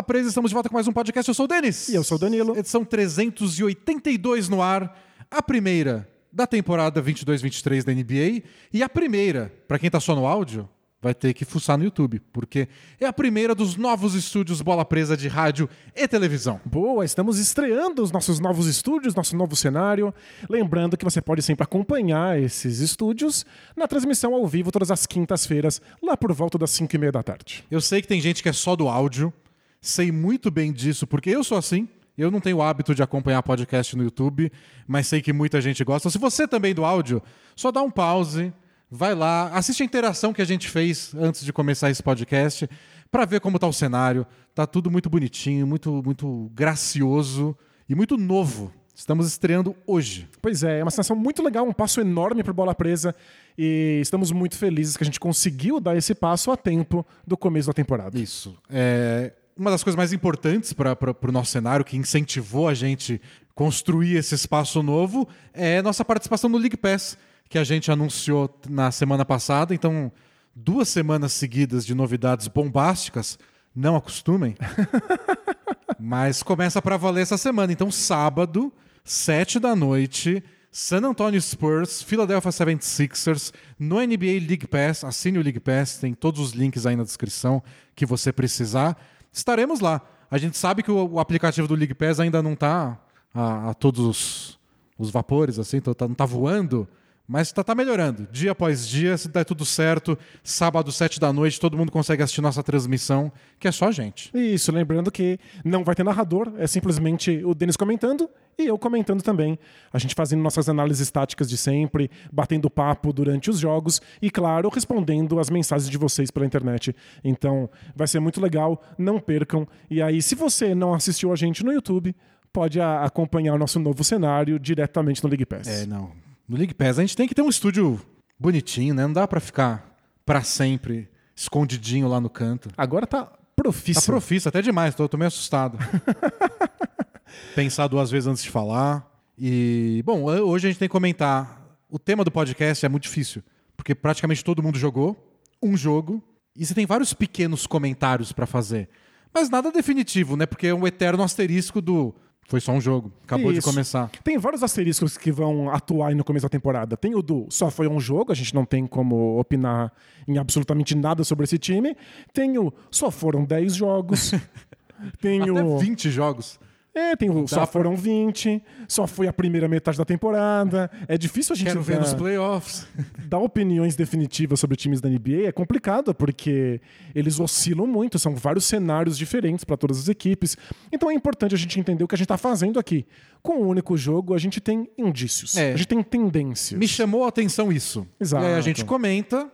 Bola Presa? Estamos de volta com mais um podcast. Eu sou o Denis. E eu sou o Danilo. Edição 382 no ar. A primeira da temporada 22-23 da NBA. E a primeira, para quem tá só no áudio, vai ter que fuçar no YouTube, porque é a primeira dos novos estúdios Bola Presa de rádio e televisão. Boa, estamos estreando os nossos novos estúdios, nosso novo cenário. Lembrando que você pode sempre acompanhar esses estúdios na transmissão ao vivo todas as quintas-feiras, lá por volta das 5 e meia da tarde. Eu sei que tem gente que é só do áudio, sei muito bem disso, porque eu sou assim. Eu não tenho o hábito de acompanhar podcast no YouTube, mas sei que muita gente gosta. Se você também do áudio, só dá um pause, vai lá, assiste a interação que a gente fez antes de começar esse podcast para ver como tá o cenário. Tá tudo muito bonitinho, muito muito gracioso e muito novo. Estamos estreando hoje. Pois é, é uma sensação muito legal, um passo enorme para Bola Presa e estamos muito felizes que a gente conseguiu dar esse passo a tempo do começo da temporada. Isso. É uma das coisas mais importantes para o nosso cenário, que incentivou a gente construir esse espaço novo, é nossa participação no League Pass, que a gente anunciou na semana passada. Então, duas semanas seguidas de novidades bombásticas. Não acostumem. Mas começa para valer essa semana. Então, sábado, sete da noite, San Antonio Spurs, Philadelphia 76ers, no NBA League Pass. Assine o League Pass, tem todos os links aí na descrição que você precisar. Estaremos lá. A gente sabe que o, aplicativo do League Pass ainda não está a, a, todos os, os vapores, assim, então tá, não está voando. Mas está tá melhorando. Dia após dia, se der tudo certo, sábado, sete da noite, todo mundo consegue assistir nossa transmissão, que é só a gente. Isso, lembrando que não vai ter narrador, é simplesmente o Denis comentando e eu comentando também. A gente fazendo nossas análises táticas de sempre, batendo papo durante os jogos e, claro, respondendo as mensagens de vocês pela internet. Então, vai ser muito legal, não percam. E aí, se você não assistiu a gente no YouTube, pode acompanhar o nosso novo cenário diretamente no League Pass. É, não no League Pass. A gente tem que ter um estúdio bonitinho, né? Não dá para ficar para sempre escondidinho lá no canto. Agora tá profício. Tá profício, até demais, tô, tô meio assustado. Pensar duas vezes antes de falar. E, bom, hoje a gente tem que comentar. O tema do podcast é muito difícil, porque praticamente todo mundo jogou um jogo e você tem vários pequenos comentários para fazer. Mas nada definitivo, né? Porque é um eterno asterisco do foi só um jogo, acabou Isso. de começar. Tem vários asteriscos que vão atuar no começo da temporada. Tem o do só foi um jogo, a gente não tem como opinar em absolutamente nada sobre esse time. Tem o só foram 10 jogos. tem Até o 20 jogos. É, tem o, só foram 20, só foi a primeira metade da temporada. É difícil a gente Quero ver nos playoffs. Dar opiniões definitivas sobre times da NBA é complicado, porque eles oscilam muito, são vários cenários diferentes para todas as equipes. Então é importante a gente entender o que a gente está fazendo aqui. Com o um único jogo, a gente tem indícios, é. a gente tem tendências. Me chamou a atenção isso. Exato. E aí a gente comenta,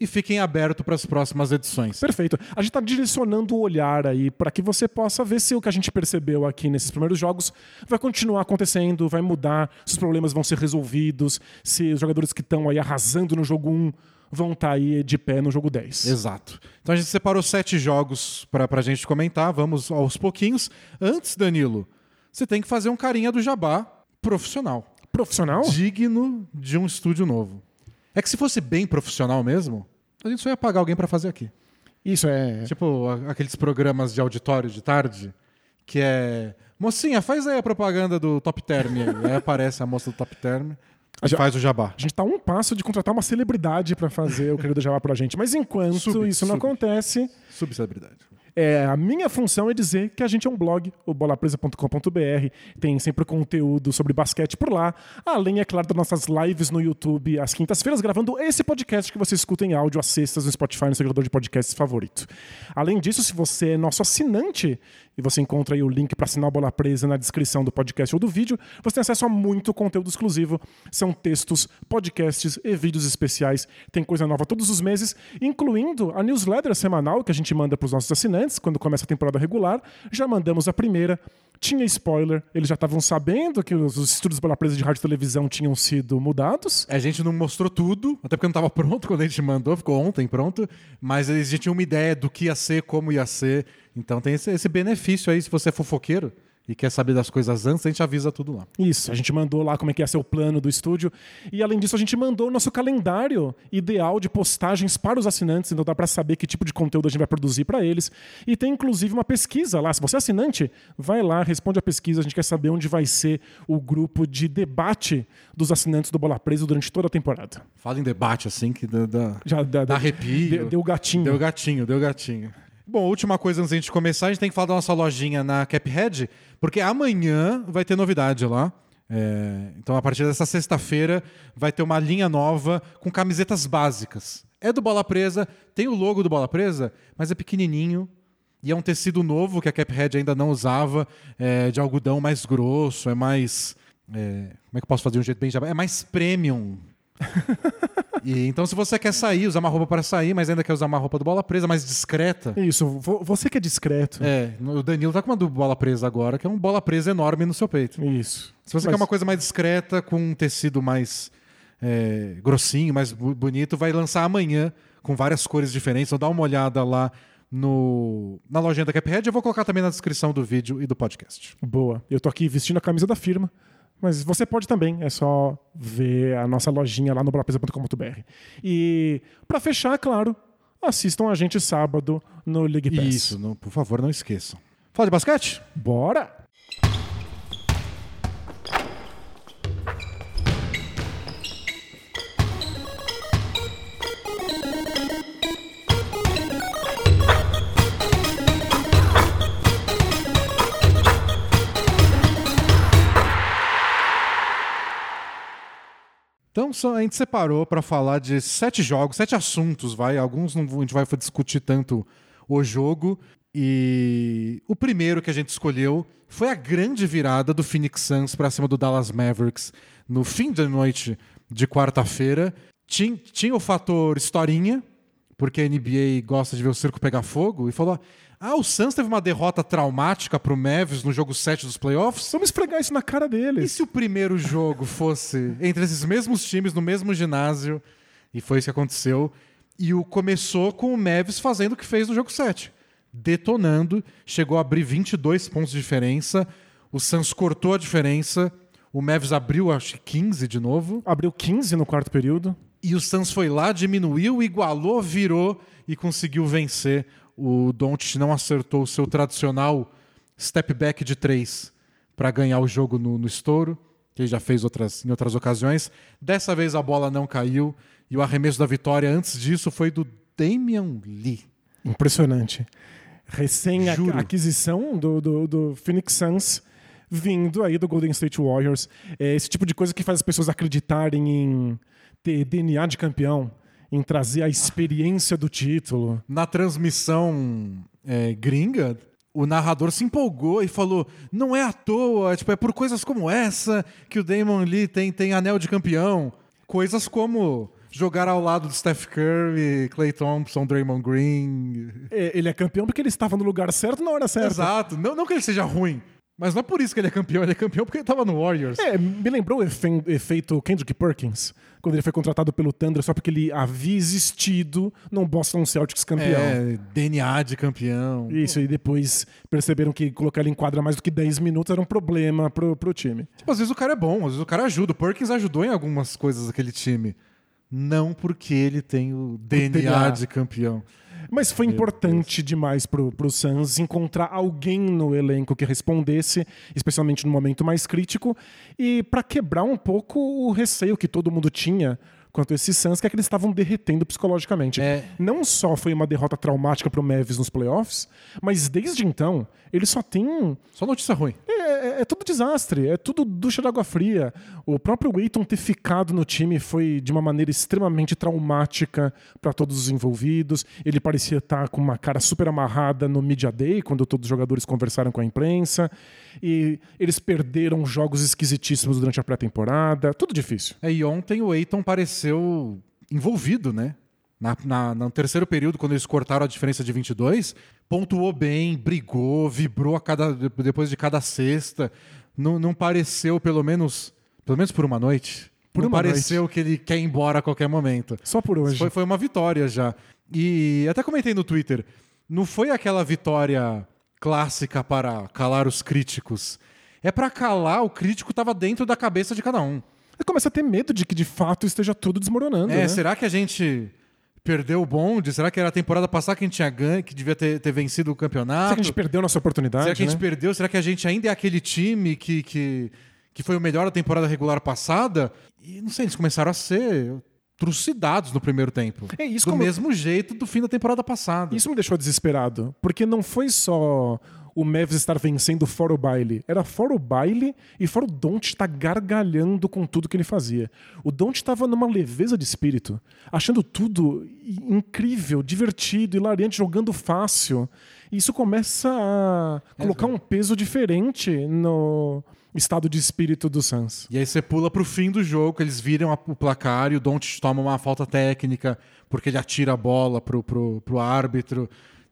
e fiquem abertos para as próximas edições. Perfeito. A gente está direcionando o olhar aí para que você possa ver se o que a gente percebeu aqui nesses primeiros jogos vai continuar acontecendo, vai mudar, se os problemas vão ser resolvidos, se os jogadores que estão aí arrasando no jogo 1 vão estar tá aí de pé no jogo 10. Exato. Então a gente separou sete jogos para a gente comentar, vamos aos pouquinhos. Antes, Danilo, você tem que fazer um carinha do jabá profissional. Profissional? Digno de um estúdio novo. É que se fosse bem profissional mesmo, a gente só ia pagar alguém para fazer aqui. Isso é. Tipo aqueles programas de auditório de tarde, que é. Mocinha, faz aí a propaganda do Top Term. aí aparece a moça do Top Term. A gente faz o jabá. A gente tá um passo de contratar uma celebridade para fazer o querido jabá pra gente. Mas enquanto sub, isso sub. não acontece. Subcelebridade. É, a minha função é dizer que a gente é um blog, o bolapresa.com.br, tem sempre conteúdo sobre basquete por lá, além, é claro, das nossas lives no YouTube às quintas-feiras, gravando esse podcast que você escuta em áudio às sextas no Spotify, no seu de podcasts favorito. Além disso, se você é nosso assinante, e você encontra aí o link para assinar a Bola Presa na descrição do podcast ou do vídeo, você tem acesso a muito conteúdo exclusivo. São textos, podcasts e vídeos especiais. Tem coisa nova todos os meses, incluindo a newsletter semanal que a gente manda para os nossos assinantes antes, quando começa a temporada regular. Já mandamos a primeira. Tinha spoiler, eles já estavam sabendo que os, os estúdios pela presa de rádio e televisão tinham sido mudados. A gente não mostrou tudo, até porque não estava pronto quando a gente mandou, ficou ontem pronto, mas eles já tinham uma ideia do que ia ser, como ia ser. Então tem esse, esse benefício aí, se você é fofoqueiro, e quer saber das coisas antes, a gente avisa tudo lá. Isso, a gente mandou lá como é que ia ser o plano do estúdio. E além disso, a gente mandou o nosso calendário ideal de postagens para os assinantes, então dá para saber que tipo de conteúdo a gente vai produzir para eles. E tem inclusive uma pesquisa lá. Se você é assinante, vai lá, responde a pesquisa. A gente quer saber onde vai ser o grupo de debate dos assinantes do Bola Presa durante toda a temporada. Fala em debate assim que dá, dá, Já dá, dá arrepio. Deu, deu gatinho. Deu gatinho, deu gatinho. Bom, última coisa antes de começar, a gente tem que falar da nossa lojinha na Caphead, porque amanhã vai ter novidade lá. É, então, a partir dessa sexta-feira, vai ter uma linha nova com camisetas básicas. É do Bola Presa, tem o logo do Bola Presa, mas é pequenininho. E é um tecido novo que a Caphead ainda não usava, é, de algodão mais grosso, é mais. é, como é que eu posso fazer um jeito bem? É mais premium. E, então, se você quer sair, usar uma roupa para sair, mas ainda quer usar uma roupa do bola presa, mais discreta. Isso, vo- você que é discreto. É, o Danilo tá com uma do bola presa agora, que é um bola presa enorme no seu peito. Isso. Se você Mas- quer uma coisa mais discreta, com um tecido mais é, grossinho, mais bonito, vai lançar amanhã com várias cores diferentes. Então dá uma olhada lá no, na lojinha da Caphead. Eu vou colocar também na descrição do vídeo e do podcast. Boa. Eu tô aqui vestindo a camisa da firma. Mas você pode também, é só ver a nossa lojinha lá no bolapesa.com.br. E pra fechar, claro, assistam a gente sábado no League Pass. Isso, não- por favor, não esqueçam. Fala de basquete? Bora! Então a gente separou para falar de sete jogos, sete assuntos, vai. Alguns não, a gente vai discutir tanto o jogo. E o primeiro que a gente escolheu foi a grande virada do Phoenix Suns para cima do Dallas Mavericks no fim da noite de quarta-feira. Tinha, tinha o fator historinha, porque a NBA gosta de ver o circo pegar fogo, e falou: Ah, o Suns teve uma derrota traumática pro Mavericks no jogo 7 dos playoffs. Vamos esfregar isso na cara E deles. se o primeiro jogo fosse entre esses mesmos times, no mesmo ginásio? E foi isso que aconteceu. E o começou com o Mavis fazendo o que fez no jogo 7. Detonando, chegou a abrir 22 pontos de diferença. O Suns cortou a diferença. O Mavis abriu, acho que 15 de novo. Abriu 15 no quarto período. E o Suns foi lá, diminuiu, igualou, virou e conseguiu vencer. O Doncic não acertou o seu tradicional step back de três para ganhar o jogo no, no estouro, que ele já fez outras, em outras ocasiões. Dessa vez a bola não caiu e o arremesso da vitória antes disso foi do Damian Lee. Impressionante. Recém-aquisição do, do, do Phoenix Suns vindo aí do Golden State Warriors. É esse tipo de coisa que faz as pessoas acreditarem em ter DNA de campeão, em trazer a experiência do título. Na transmissão é, gringa, o narrador se empolgou e falou: não é à toa, tipo, é por coisas como essa que o Damon Lee tem, tem anel de campeão. Coisas como jogar ao lado do Steph Curry, Clay Thompson, Draymond Green. É, Ele é campeão porque ele estava no lugar certo na hora certa. Exato. Não, não que ele seja ruim, mas não é por isso que ele é campeão. Ele é campeão porque ele estava no Warriors. É, me lembrou o efe- efeito Kendrick Perkins, quando ele foi contratado pelo Thunder só porque ele havia existido num Boston Celtics campeão. É, DNA de campeão. Isso, e depois perceberam que colocar ele em quadra mais do que 10 minutos era um problema pro, pro time. Tipo, às vezes o cara é bom, às vezes o cara ajuda. O Perkins ajudou em algumas coisas daquele time. Não porque ele tem o DNA, DNA. de campeão. Mas foi importante demais pro, pro Suns encontrar alguém no elenco que respondesse, especialmente no momento mais crítico, e para quebrar um pouco o receio que todo mundo tinha quanto a esses Suns, que é que eles estavam derretendo psicologicamente. É. Não só foi uma derrota traumática pro Mavis nos playoffs, mas desde então ele só tem Só notícia ruim. é, é- é tudo desastre, é tudo ducha de água fria. O próprio Waiton ter ficado no time foi de uma maneira extremamente traumática para todos os envolvidos. Ele parecia estar com uma cara super amarrada no Media Day, quando todos os jogadores conversaram com a imprensa. E eles perderam jogos esquisitíssimos durante a pré-temporada. Tudo difícil. É, e ontem o Eiton pareceu envolvido, né? Na, na- no terceiro período, quando eles cortaram a diferença de 22, pontuou bem, brigou, vibrou a cada, depois de cada cesta. Não, não pareceu, pelo menos, pelo menos por uma noite, Por não uma pareceu que ele quer ir embora a qualquer momento. Só por hoje. Foi, foi uma vitória já. E até comentei no Twitter, não foi aquela vitória clássica para calar os críticos. É para calar o crítico estava dentro da cabeça de cada um. Começa a ter medo de que de fato esteja tudo desmoronando. É, né? será que a gente perdeu o bonde? Será que era a temporada passada que a gente tinha ganho, que devia ter, ter vencido o campeonato? Será que a gente perdeu nossa oportunidade? Será que a gente né? perdeu? Será que a gente ainda é aquele time que, que, que foi o melhor da temporada regular passada? E não sei, eles começaram a ser trucidados no primeiro tempo. É isso do mesmo jeito do fim da temporada passada. Isso me deixou desesperado, porque não foi só o Mavs estar vencendo fora o baile. Era fora o baile e fora o Don't estar gargalhando com tudo que ele fazia. O Don't estava numa leveza de espírito, achando tudo incrível, divertido, hilariante, jogando fácil. E isso começa a colocar um peso diferente no estado de espírito do Suns. E aí você pula pro fim do jogo, que eles viram o placar e o Doncic toma uma falta técnica porque ele atira a bola pro, pro, pro árbitro.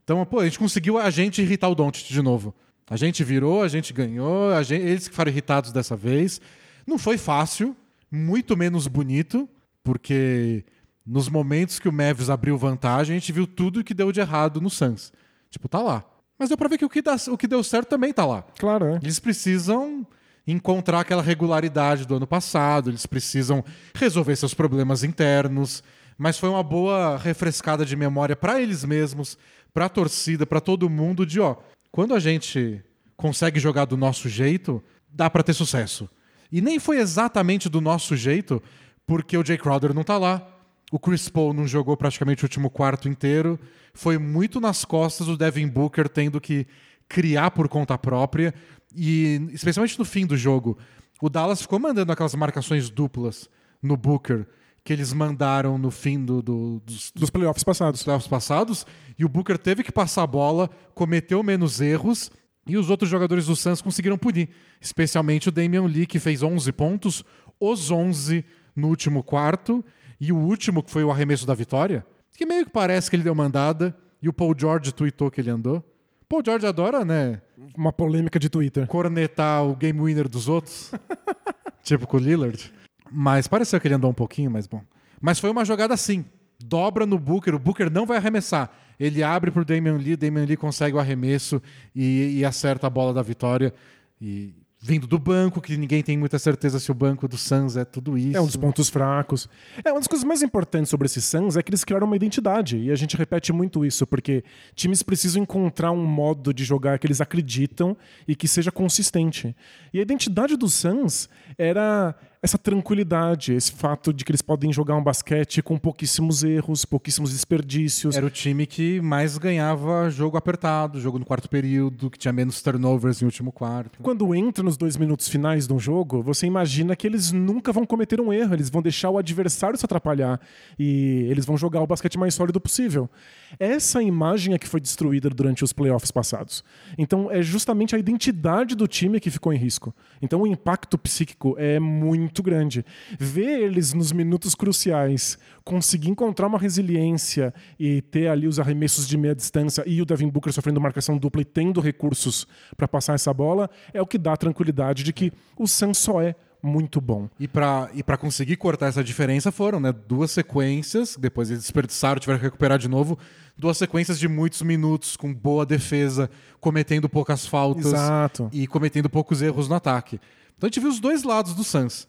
Então, pô, a gente conseguiu a gente irritar o Doncic de novo. A gente virou, a gente ganhou, a gente- eles que foram irritados dessa vez. Não foi fácil, muito menos bonito, porque nos momentos que o Mavs abriu vantagem, a gente viu tudo que deu de errado no Suns. Tipo, tá lá. Mas deu pra ver que o que, dá- o que deu certo também tá lá. Claro, é. Eles precisam encontrar aquela regularidade do ano passado, eles precisam resolver seus problemas internos, mas foi uma boa refrescada de memória para eles mesmos, para a torcida, para todo mundo de, ó, quando a gente consegue jogar do nosso jeito, dá para ter sucesso. E nem foi exatamente do nosso jeito, porque o Jay Crowder não tá lá. O Chris Paul não jogou praticamente o último quarto inteiro. Foi muito nas costas do Devin Booker tendo que criar por conta própria. E especialmente no fim do jogo, o Dallas ficou mandando aquelas marcações duplas no Booker que eles mandaram no fim do- do- dos, Dos playoffs passados. dos playoffs passados. E o Booker teve que passar a bola, cometeu menos erros. E os outros jogadores do Suns conseguiram punir. Especialmente o Damian Lee, que fez 11 pontos, os 11 no último quarto. E o último, que foi o arremesso da vitória, que meio que parece que ele deu mandada. E o Paul George tweetou que ele andou. Paul George adora, né? Uma polêmica de Twitter. cornetar o game winner dos outros. tipo com o Lillard. Mas pareceu que ele andou um pouquinho, mas bom. Mas foi uma jogada assim. Dobra no Booker, o Booker não vai arremessar. Ele abre pro Damian Lee, Damian Lee consegue o arremesso e, e acerta a bola da vitória. E vindo do banco, que ninguém tem muita certeza se o banco do Suns é tudo isso. É um dos pontos fracos. É, uma das coisas mais importantes sobre esses Suns é que eles criaram uma identidade. E a gente repete muito isso, porque times precisam encontrar um modo de jogar que eles acreditam e que seja consistente. E a identidade dos Suns era essa tranquilidade, esse fato de que eles podem jogar um basquete com pouquíssimos erros, pouquíssimos desperdícios. Era o time que mais ganhava jogo apertado, jogo no quarto período, que tinha menos turnovers no último quarto. Quando entra nos dois minutos finais de um jogo, você imagina que eles nunca vão cometer um erro, eles vão deixar o adversário se atrapalhar e eles vão jogar o basquete mais sólido possível. Essa imagem é que foi destruída durante os playoffs passados. Então é justamente a identidade do time que ficou em risco. Então o impacto psíquico é muito grande. Ver eles nos minutos cruciais conseguir encontrar uma resiliência e ter ali os arremessos de meia distância e o Devin Booker sofrendo marcação dupla e tendo recursos para passar essa bola é o que dá a tranquilidade de que o Suns só é muito bom. E pra e pra conseguir cortar essa diferença foram né, duas sequências, depois eles desperdiçaram, tiveram que recuperar de novo, duas sequências de muitos minutos, com boa defesa, cometendo poucas faltas Exato. e cometendo poucos erros no ataque. Então a gente viu os dois lados do Suns.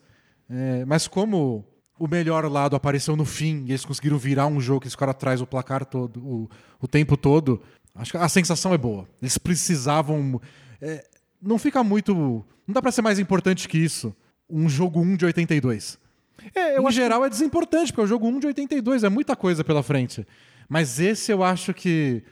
É, mas como o melhor lado apareceu no fim e eles conseguiram virar um jogo que eles ficaram atrás o placar todo, o, o tempo todo, acho que a sensação é boa. Eles precisavam. é, não fica muito. Não dá pra ser mais importante que isso. Um jogo 1 de 82. É, eu em geral é desimportante, porque o jogo 1 de 82 é muita coisa pela frente. Mas esse eu acho que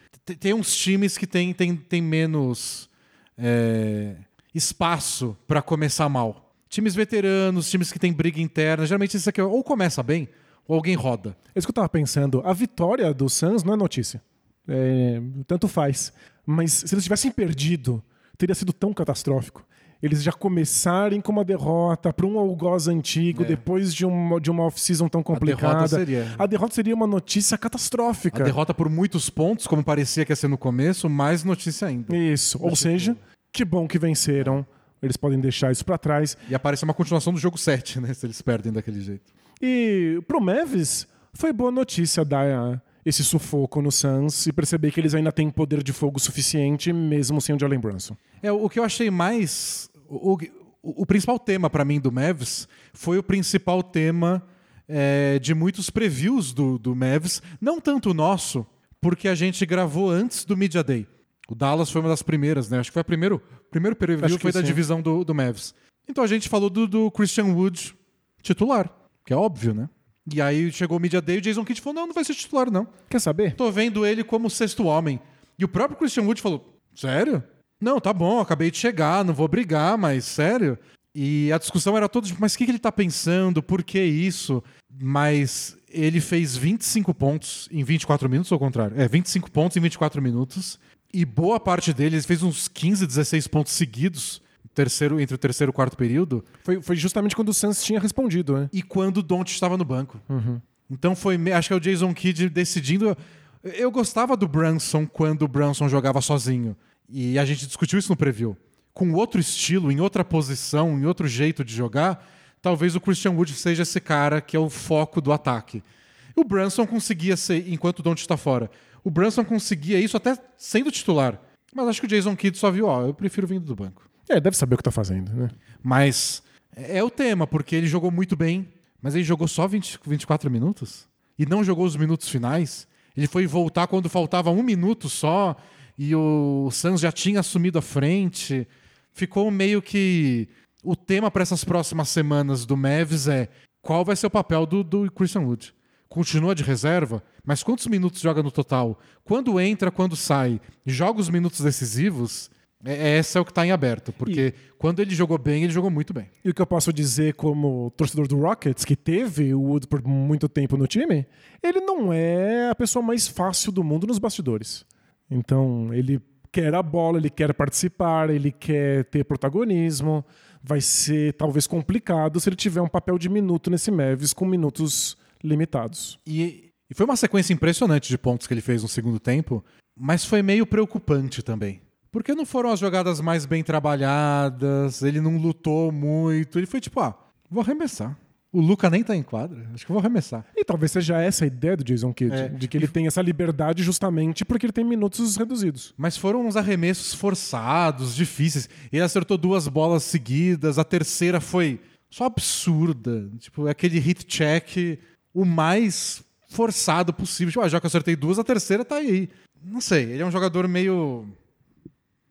tem uns times que tem, tem, tem menos é, espaço pra começar mal. Times veteranos, times que têm briga interna, geralmente isso aqui ou começa bem ou alguém roda. É isso que eu tava pensando. A vitória do Suns não é notícia. É, tanto faz. Mas se eles tivessem perdido, teria sido tão catastrófico. Eles já começarem com uma derrota para um algoz antigo, depois de uma, de uma off-season tão complicada. seria- A derrota seria uma notícia catastrófica. A derrota por muitos pontos, como parecia que ia ser no começo, mais notícia ainda. Isso. Ou seja, que bom que venceram. Eles podem deixar isso para trás. E aparece uma continuação do jogo 7, né? Se eles perdem daquele jeito. E pro Mavis, foi boa notícia dar esse sufoco no Suns e perceber que eles ainda têm poder de fogo suficiente, mesmo sem o Jalen Brunson. É, o que eu achei mais. O, o, o principal tema para mim do Mavs foi o principal tema é, de muitos previews do, do Mavs. Não tanto o nosso, porque a gente gravou antes do Media Day. O Dallas foi uma das primeiras, né? Acho que foi o primeiro, primeiro preview foi da sim. divisão do, do Mavs. Então a gente falou do, do Christian Wood titular, que é óbvio, né? E aí chegou o Media Day e o Jason Kidd falou: não, não vai ser titular, não. Quer saber? Tô vendo ele como sexto homem. E o próprio Christian Wood falou: Sério? Não, tá bom, acabei de chegar, não vou brigar, mas sério? E a discussão era toda, tipo, mas o que, que ele tá pensando? Por que isso? Mas ele fez 25 pontos em 24 minutos, ou ao contrário? É, 25 pontos em 24 minutos. E boa parte deles fez uns 15, 16 pontos seguidos terceiro, entre o terceiro e o quarto período. Foi, foi justamente quando o Suns tinha respondido, né? E quando o Don't estava no banco. Então foi, acho que é o Jason Kidd decidindo. Eu gostava do Brunson quando o Brunson jogava sozinho. E a gente discutiu isso no preview. Com outro estilo, em outra posição, em outro jeito de jogar, talvez o Christian Wood seja esse cara que é o foco do ataque. O Brunson conseguia ser, enquanto o Don't está fora. O Brunson conseguia isso até sendo titular. Mas acho que o Jason Kidd só viu, ó, eu prefiro vindo do banco. É, deve saber o que tá fazendo, né? Mas é o tema, porque ele jogou muito bem, mas ele jogou só 20, 24 minutos e não jogou os minutos finais. Ele foi voltar quando faltava um minuto só e o Suns já tinha assumido a frente. Ficou meio que. O tema para essas próximas semanas do Mavs é qual vai ser o papel do, do Christian Wood. Continua de reserva, mas quantos minutos joga no total? Quando entra, quando sai? Joga os minutos decisivos? É, essa é o que está em aberto, porque quando ele jogou bem, ele jogou muito bem. E o que eu posso dizer como torcedor do Rockets, que teve o Wood por muito tempo no time, ele não é a pessoa mais fácil do mundo nos bastidores. Então, ele quer a bola, ele quer participar, ele quer ter protagonismo. Vai ser talvez complicado se ele tiver um papel de minuto nesse Mavs com minutos limitados. E, e foi uma sequência impressionante de pontos que ele fez no segundo tempo, mas foi meio preocupante também. Porque não foram as jogadas mais bem trabalhadas, ele não lutou muito, ele foi tipo, ah, vou arremessar. O Luca nem tá em quadra, acho que eu vou arremessar. E talvez seja essa a ideia do Jason Kidd, É. de que ele tem essa liberdade justamente porque ele tem minutos reduzidos. Mas foram uns arremessos forçados, difíceis. Ele acertou duas bolas seguidas, a terceira foi só absurda. Tipo, aquele hit check o mais forçado possível. Tipo, ah, já que eu acertei duas, a terceira tá aí. Não sei, ele é um jogador meio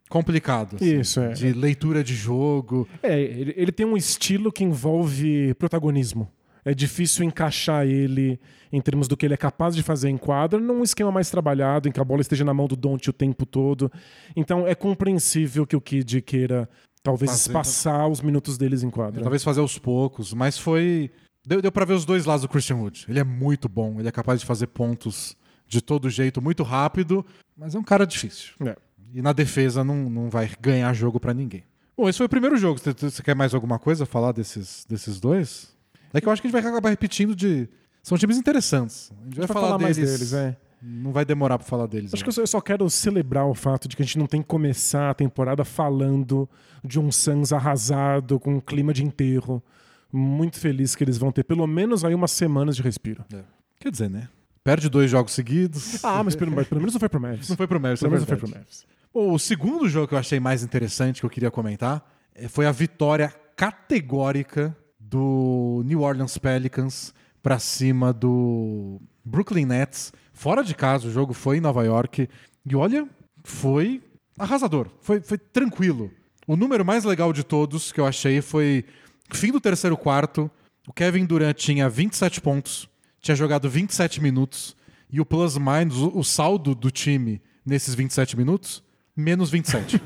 complicado. assim, Isso, é. De leitura de jogo. É, ele, ele tem um estilo que envolve protagonismo. É difícil encaixar ele em termos do que ele é capaz de fazer em quadra num esquema mais trabalhado, em que a bola esteja na mão do Don't o tempo todo. Então é compreensível que o Kid queira talvez Fazer- passar os minutos deles em quadra. Talvez fazer aos poucos, mas foi. Deu, deu pra ver os dois lados do Christian Wood. Ele é muito bom, ele é capaz de fazer pontos de todo jeito, muito rápido, mas é um cara difícil. É. E na defesa não, não vai ganhar jogo pra ninguém. Bom, esse foi o primeiro jogo. Você, você quer mais alguma coisa falar desses, desses dois? É que eu acho que a gente vai acabar repetindo de. São times interessantes. A gente vai, Vai falar, falar mais deles. deles, é. Não vai demorar pra falar deles. Acho que eu só, eu só quero celebrar o fato de que a gente não tem que começar a temporada falando de um Suns arrasado, com um clima de enterro. Muito feliz que eles vão ter pelo menos aí umas semanas de respiro. É. Quer dizer, né? Perde dois jogos seguidos. Ah, mas pelo, pelo menos não foi pro Mavs. Não foi pro Mavs, Pelo é menos não foi pro Mavs. Bom, o segundo jogo que eu achei mais interessante que eu queria comentar eh, foi a vitória categórica do New Orleans Pelicans para cima do Brooklyn Nets. Fora de casa, o jogo foi em Nova York. E olha, foi arrasador. Foi, foi tranquilo. O número mais legal de todos que eu achei foi fim do terceiro quarto. O Kevin Durant tinha 27 pontos, tinha jogado 27 minutos. E o plus minus, o, saldo do time nesses 27 minutos, menos 27.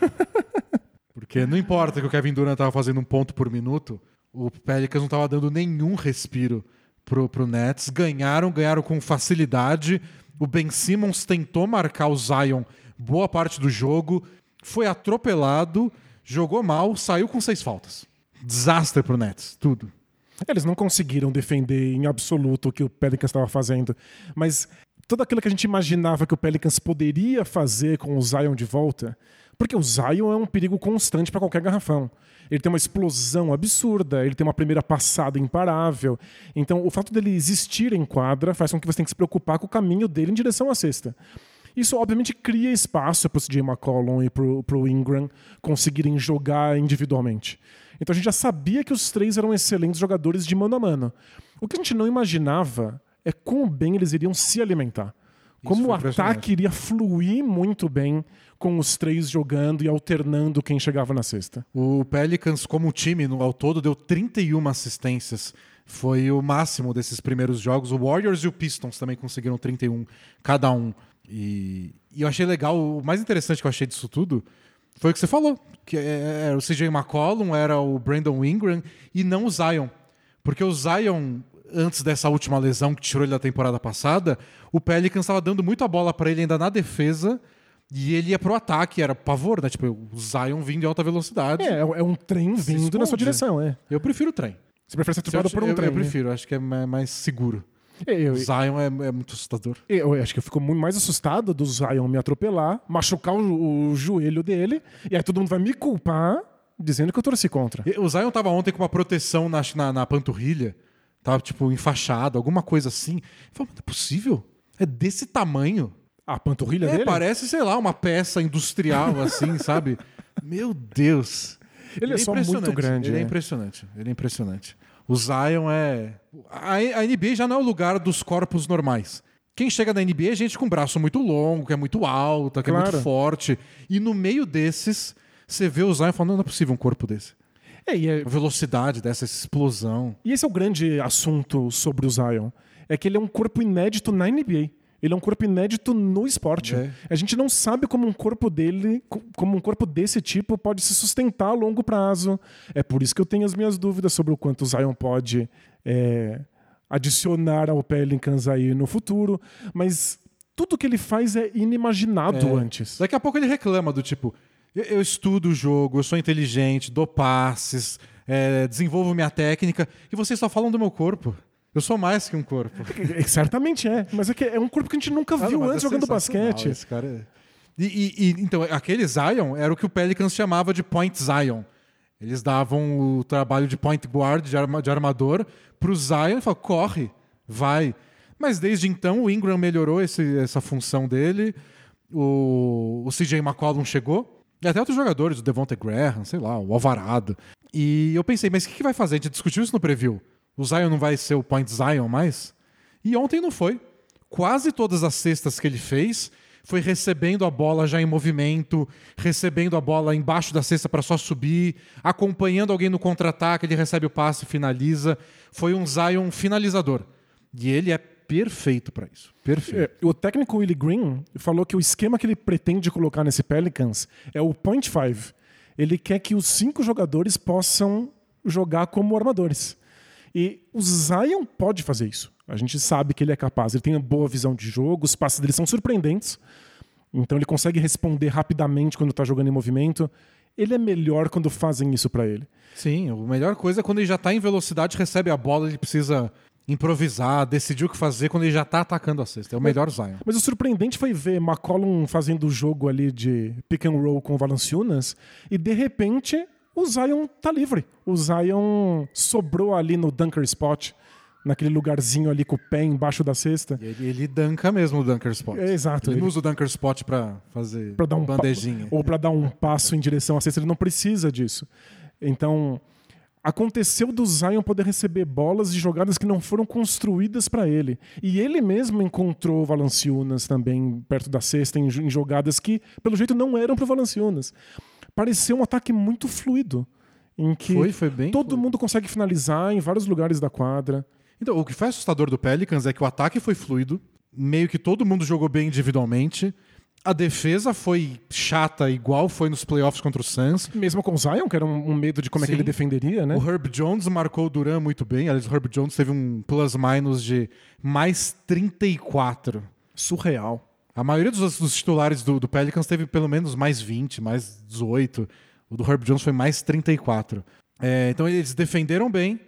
Porque não importa que o Kevin Durant tava fazendo um ponto por minuto, o Pelicans não tava dando nenhum respiro pro, pro Nets. Ganharam, ganharam com facilidade. O Ben Simmons tentou marcar o Zion boa parte do jogo, foi atropelado, jogou mal, saiu com seis faltas. Desastre pro Nets, tudo. Eles não conseguiram defender em absoluto o que o Pelicans estava fazendo, mas tudo aquilo que a gente imaginava que o Pelicans poderia fazer com o Zion de volta, porque o Zion é um perigo constante para qualquer garrafão. Ele tem uma explosão absurda, ele tem uma primeira passada imparável. Então, o fato dele existir em quadra faz com que você tenha que se preocupar com o caminho dele em direção à cesta. Isso, obviamente, cria espaço para o CJ McCollum e para o Ingram conseguirem jogar individualmente. Então, a gente já sabia que os três eram excelentes jogadores de mano a mano. O que a gente não imaginava é quão bem eles iriam se alimentar. Como o ataque iria fluir muito bem com os três jogando e alternando quem chegava na cesta. O Pelicans, como time, no, ao todo, deu 31 assistências. Foi o máximo desses primeiros jogos. O Warriors e o Pistons também conseguiram 31 cada um. E, e eu achei legal, o mais interessante que eu achei disso tudo foi o que você falou, que era é, é, o CJ McCollum, era o Brandon Ingram e não o Zion. Porque o Zion, antes dessa última lesão que tirou ele da temporada passada, o Pelicans estava dando muita bola para ele ainda na defesa e ele ia pro ataque, era pavor, né? Tipo, o Zion vindo em alta velocidade. É, é um trem vindo na sua direção, é. Eu prefiro o trem. Você prefere ser atropelado por um eu, trem? Eu prefiro, né? acho que é mais seguro. É, eu, o Zion é, é, muito assustador. Eu acho que eu fico muito mais assustado do Zion me atropelar, machucar o, o, joelho dele, e aí todo mundo vai me culpar dizendo que eu torci contra. O Zion tava ontem com uma proteção na, na, na panturrilha, tava tipo enfaixado, alguma coisa assim. Eu falei, não é possível? É desse tamanho. A panturrilha é, dele? parece, sei lá, uma peça industrial assim, sabe? Meu Deus. Ele, ele é, é só muito grande. Ele é. é impressionante. Ele é impressionante. O Zion é. A, NBA já não é o lugar dos corpos normais. Quem chega na NBA é gente com braço muito longo, que é muito alta, que claro. é muito forte. E no meio desses, você vê o Zion falando: não é possível um corpo desse. É, é... A velocidade dessa explosão. E esse é o grande assunto sobre o Zion. É que ele é um corpo inédito na NBA. Ele é um corpo inédito no esporte. É. A gente não sabe como um corpo dele, como um corpo desse tipo pode se sustentar a longo prazo. É por isso que eu tenho as minhas dúvidas sobre o quanto o Zion pode é, adicionar ao Pelicans aí no futuro. Mas tudo que ele faz é inimaginado é. antes. Daqui a pouco ele reclama do tipo, eu, estudo o jogo, eu sou inteligente, dou passes, é, desenvolvo minha técnica e vocês só falam do meu corpo. Eu sou mais que um corpo. É, certamente é, mas é, que é um corpo que a gente nunca ah, viu antes jogando basquete. Esse cara é... e, e, e, então, aquele Zion era o que o Pelicans chamava de Point Zion. Eles davam o trabalho de point guard, de, arma, de armador, pro Zion e falavam, corre, vai. Mas desde então o Ingram melhorou esse, essa função dele, o, o CJ McCollum chegou, e até outros jogadores, o Devontae Graham, sei lá, o Alvarado. E eu pensei, mas o que, que vai fazer? A gente discutiu isso no preview. O Zion não vai ser o point Zion mais? E ontem não foi. Quase todas as cestas que ele fez foi recebendo a bola já em movimento, recebendo a bola embaixo da cesta para só subir, acompanhando alguém no contra-ataque, ele recebe o passe finaliza. Foi um Zion finalizador. E ele é perfeito para isso. Perfeito. É, o técnico Willie Green falou que o esquema que ele pretende colocar nesse Pelicans é o point five. Ele quer que os cinco jogadores possam jogar como armadores. E o Zion pode fazer isso. A gente sabe que ele é capaz. Ele tem uma boa visão de jogo, os passes dele são surpreendentes. Então ele consegue responder rapidamente quando está jogando em movimento. Ele é melhor quando fazem isso para ele. Sim, a melhor coisa é quando ele já está em velocidade, recebe a bola, ele precisa improvisar, decidir o que fazer quando ele já está atacando a cesta. É o melhor Zion. Mas o surpreendente foi ver McCollum fazendo o jogo ali de pick and roll com o Valanciunas e de repente o Zion tá livre. O Zion sobrou ali no dunker spot, naquele lugarzinho ali com o pé embaixo da cesta. Ele, ele dunka mesmo o dunker spot. É, exato. Ele, ele, não usa o dunker spot para fazer pra dar um bandejinha. ou para dar um passo em direção à cesta, ele não precisa disso. Então, aconteceu do Zion poder receber bolas de jogadas que não foram construídas para ele. E ele mesmo encontrou Valanciunas também perto da cesta em, em jogadas que, pelo jeito, não eram para Valanciunas pareceu um ataque muito fluido. Em que foi, foi bem, todo foi. mundo consegue finalizar em vários lugares da quadra. Então, o que foi assustador do Pelicans é que o ataque foi fluido, meio que todo mundo jogou bem individualmente. A defesa foi chata, igual foi nos playoffs contra o Suns. Mesmo com o Zion, que era um, um medo de como Sim. é que ele defenderia, né? O Herb Jones marcou o Duran muito bem. Aliás, o Herb Jones teve um plus-minus de mais 34. Surreal. A maioria dos, dos titulares do, do, Pelicans teve pelo menos mais 20, mais 18. O do Herb Jones foi mais 34. É, então eles defenderam bem.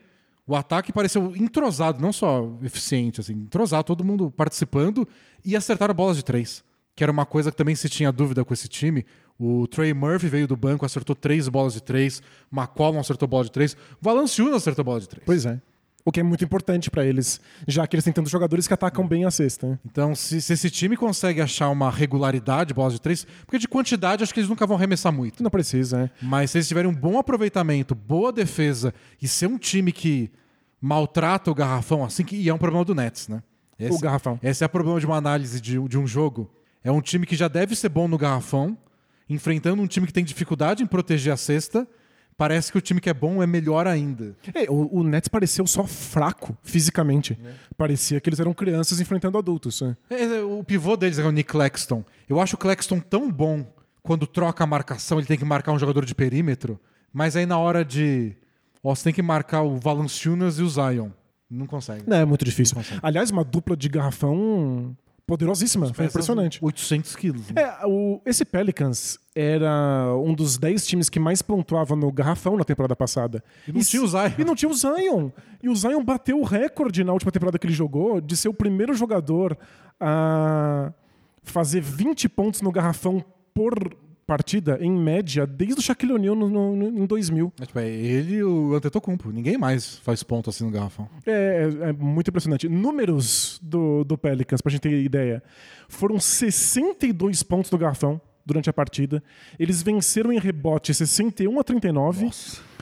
O ataque pareceu entrosado, não só eficiente, assim, entrosado, todo mundo participando e acertaram bolas de três, que era uma coisa que também se tinha dúvida com esse time. O Trey Murphy veio do banco, acertou três bolas de três, McCollum acertou bola de três, Valanciunas acertou bola de três. Pois é. O que é muito importante para eles, já que eles têm tantos jogadores que atacam bem a cesta. né? Então, se, se esse time consegue achar uma regularidade de bolas de três, porque de quantidade acho que eles nunca vão arremessar muito. Não precisa, é. Mas se eles tiverem um bom aproveitamento, boa defesa e ser um time que maltrata o garrafão assim, que, e é um problema do Nets, né? Esse, O garrafão. Esse é o problema de uma análise de, de um jogo. É um time que já deve ser bom no garrafão, enfrentando um time que tem dificuldade em proteger a cesta. Parece que o time que é bom é melhor ainda. É, o, o Nets pareceu só fraco fisicamente. Parecia que eles eram crianças enfrentando adultos. né? É, é, o pivô deles é o Nick Claxton. Eu acho o Claxton tão bom quando troca a marcação, ele tem que marcar um jogador de perímetro, mas aí na hora de. Ó, você tem que marcar o Valanciunas e o Zion. Não consegue. Não, é muito difícil. Aliás, uma dupla de garrafão poderosíssima. Foi impressionante. 800 quilos. né? É, o, esse Pelicans era um dos 10 times que mais pontuava no garrafão na temporada passada. E não tinha o Zion. E não tinha o Zion. E o Zion bateu o recorde na última temporada que ele jogou de ser o primeiro jogador a fazer 20 pontos no garrafão por partida, em média, desde o Shaquille O'Neal no, no, no- em 2000. É, tipo, é ele e o Antetokounmpo. Ninguém mais faz ponto assim no garrafão. É, é- é muito impressionante. Números do, do Pelicans, pra gente ter ideia. Foram 62 pontos no garrafão durante a partida. Eles venceram em rebote 61 a 39.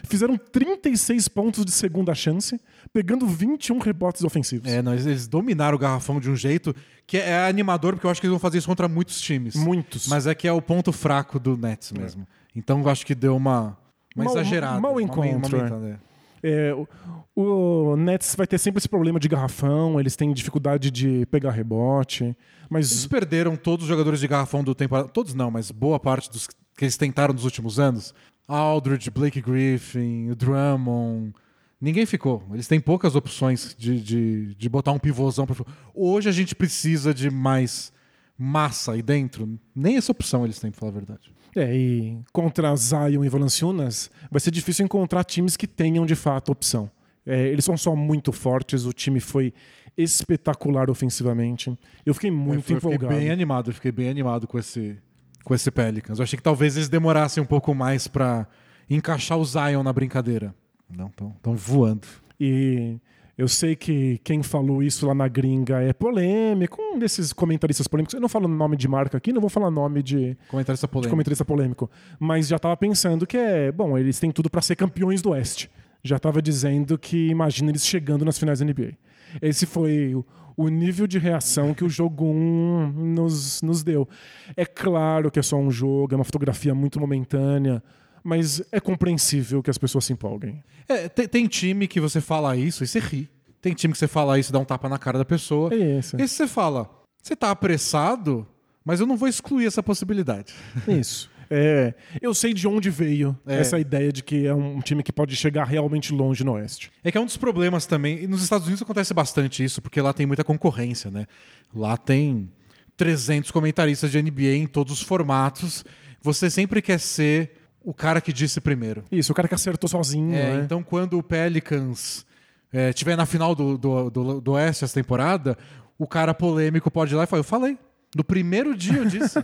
Fizeram 36 pontos de segunda chance, pegando 21 rebotes ofensivos. É, não, eles, eles dominaram o garrafão de um jeito que é, é animador, porque eu acho que eles vão fazer isso contra muitos times. Muitos. Mas é que é o ponto fraco do Nets mesmo. Então eu acho que deu uma, uma Mal- exagerada. mal Uma- encontro, uma é. aumentada, é. É, o, o Nets vai ter sempre esse problema de garrafão, eles têm dificuldade de pegar rebote. Mas Eles perderam todos os jogadores de garrafão do temporada. Todos não, mas boa parte dos que eles tentaram nos últimos anos. Aldridge, Blake Griffin, Drummond. Ninguém ficou. Eles têm poucas opções de, de, de botar um pivôzão pra... Hoje a gente precisa de mais massa aí dentro. Nem essa opção eles têm, pra falar a verdade. É, e contra Zion e Valanciunas, vai ser difícil encontrar times que tenham de fato opção. É, eles são só muito fortes, o time foi espetacular ofensivamente. Eu fiquei muito eu fiquei empolgado. bem animado, eu fiquei bem animado com esse, com esse Pelicans. Eu achei que talvez eles demorassem um pouco mais pra encaixar o Zion na brincadeira. Não, estão voando. E eu sei que quem falou isso lá na gringa é polêmico, um desses comentaristas polêmicos. Eu não falo nome de marca aqui, não vou falar nome de, Comentarista de polêmico. comentarista polêmico. Mas já tava pensando que é, bom, eles têm tudo para ser campeões do Oeste. Já tava dizendo que imagina eles chegando nas finais da NBA. Esse foi o, o nível de reação que o jogo 1 nos, nos deu. É claro que é só um jogo, é uma fotografia muito momentânea, mas é compreensível que as pessoas se empolguem. É, tem, tem time que você fala isso e você ri. Tem time que você fala isso e dá um tapa na cara da pessoa. É. Esse você fala, você tá apressado, mas eu não vou excluir essa possibilidade. Isso. É, eu sei de onde veio É. essa ideia de que é um time que pode chegar realmente longe no Oeste. É que é um dos problemas também. E nos Estados Unidos acontece bastante isso, porque lá tem muita concorrência, né? Lá tem 300 comentaristas de NBA em todos os formatos. Você sempre quer ser o cara que disse primeiro. Isso, o cara que acertou sozinho, É, né? Então, quando o Pelicans é, tiver na final do, do, do, do Oeste essa temporada, o cara polêmico pode ir lá e falar: Eu falei. No primeiro dia eu disse.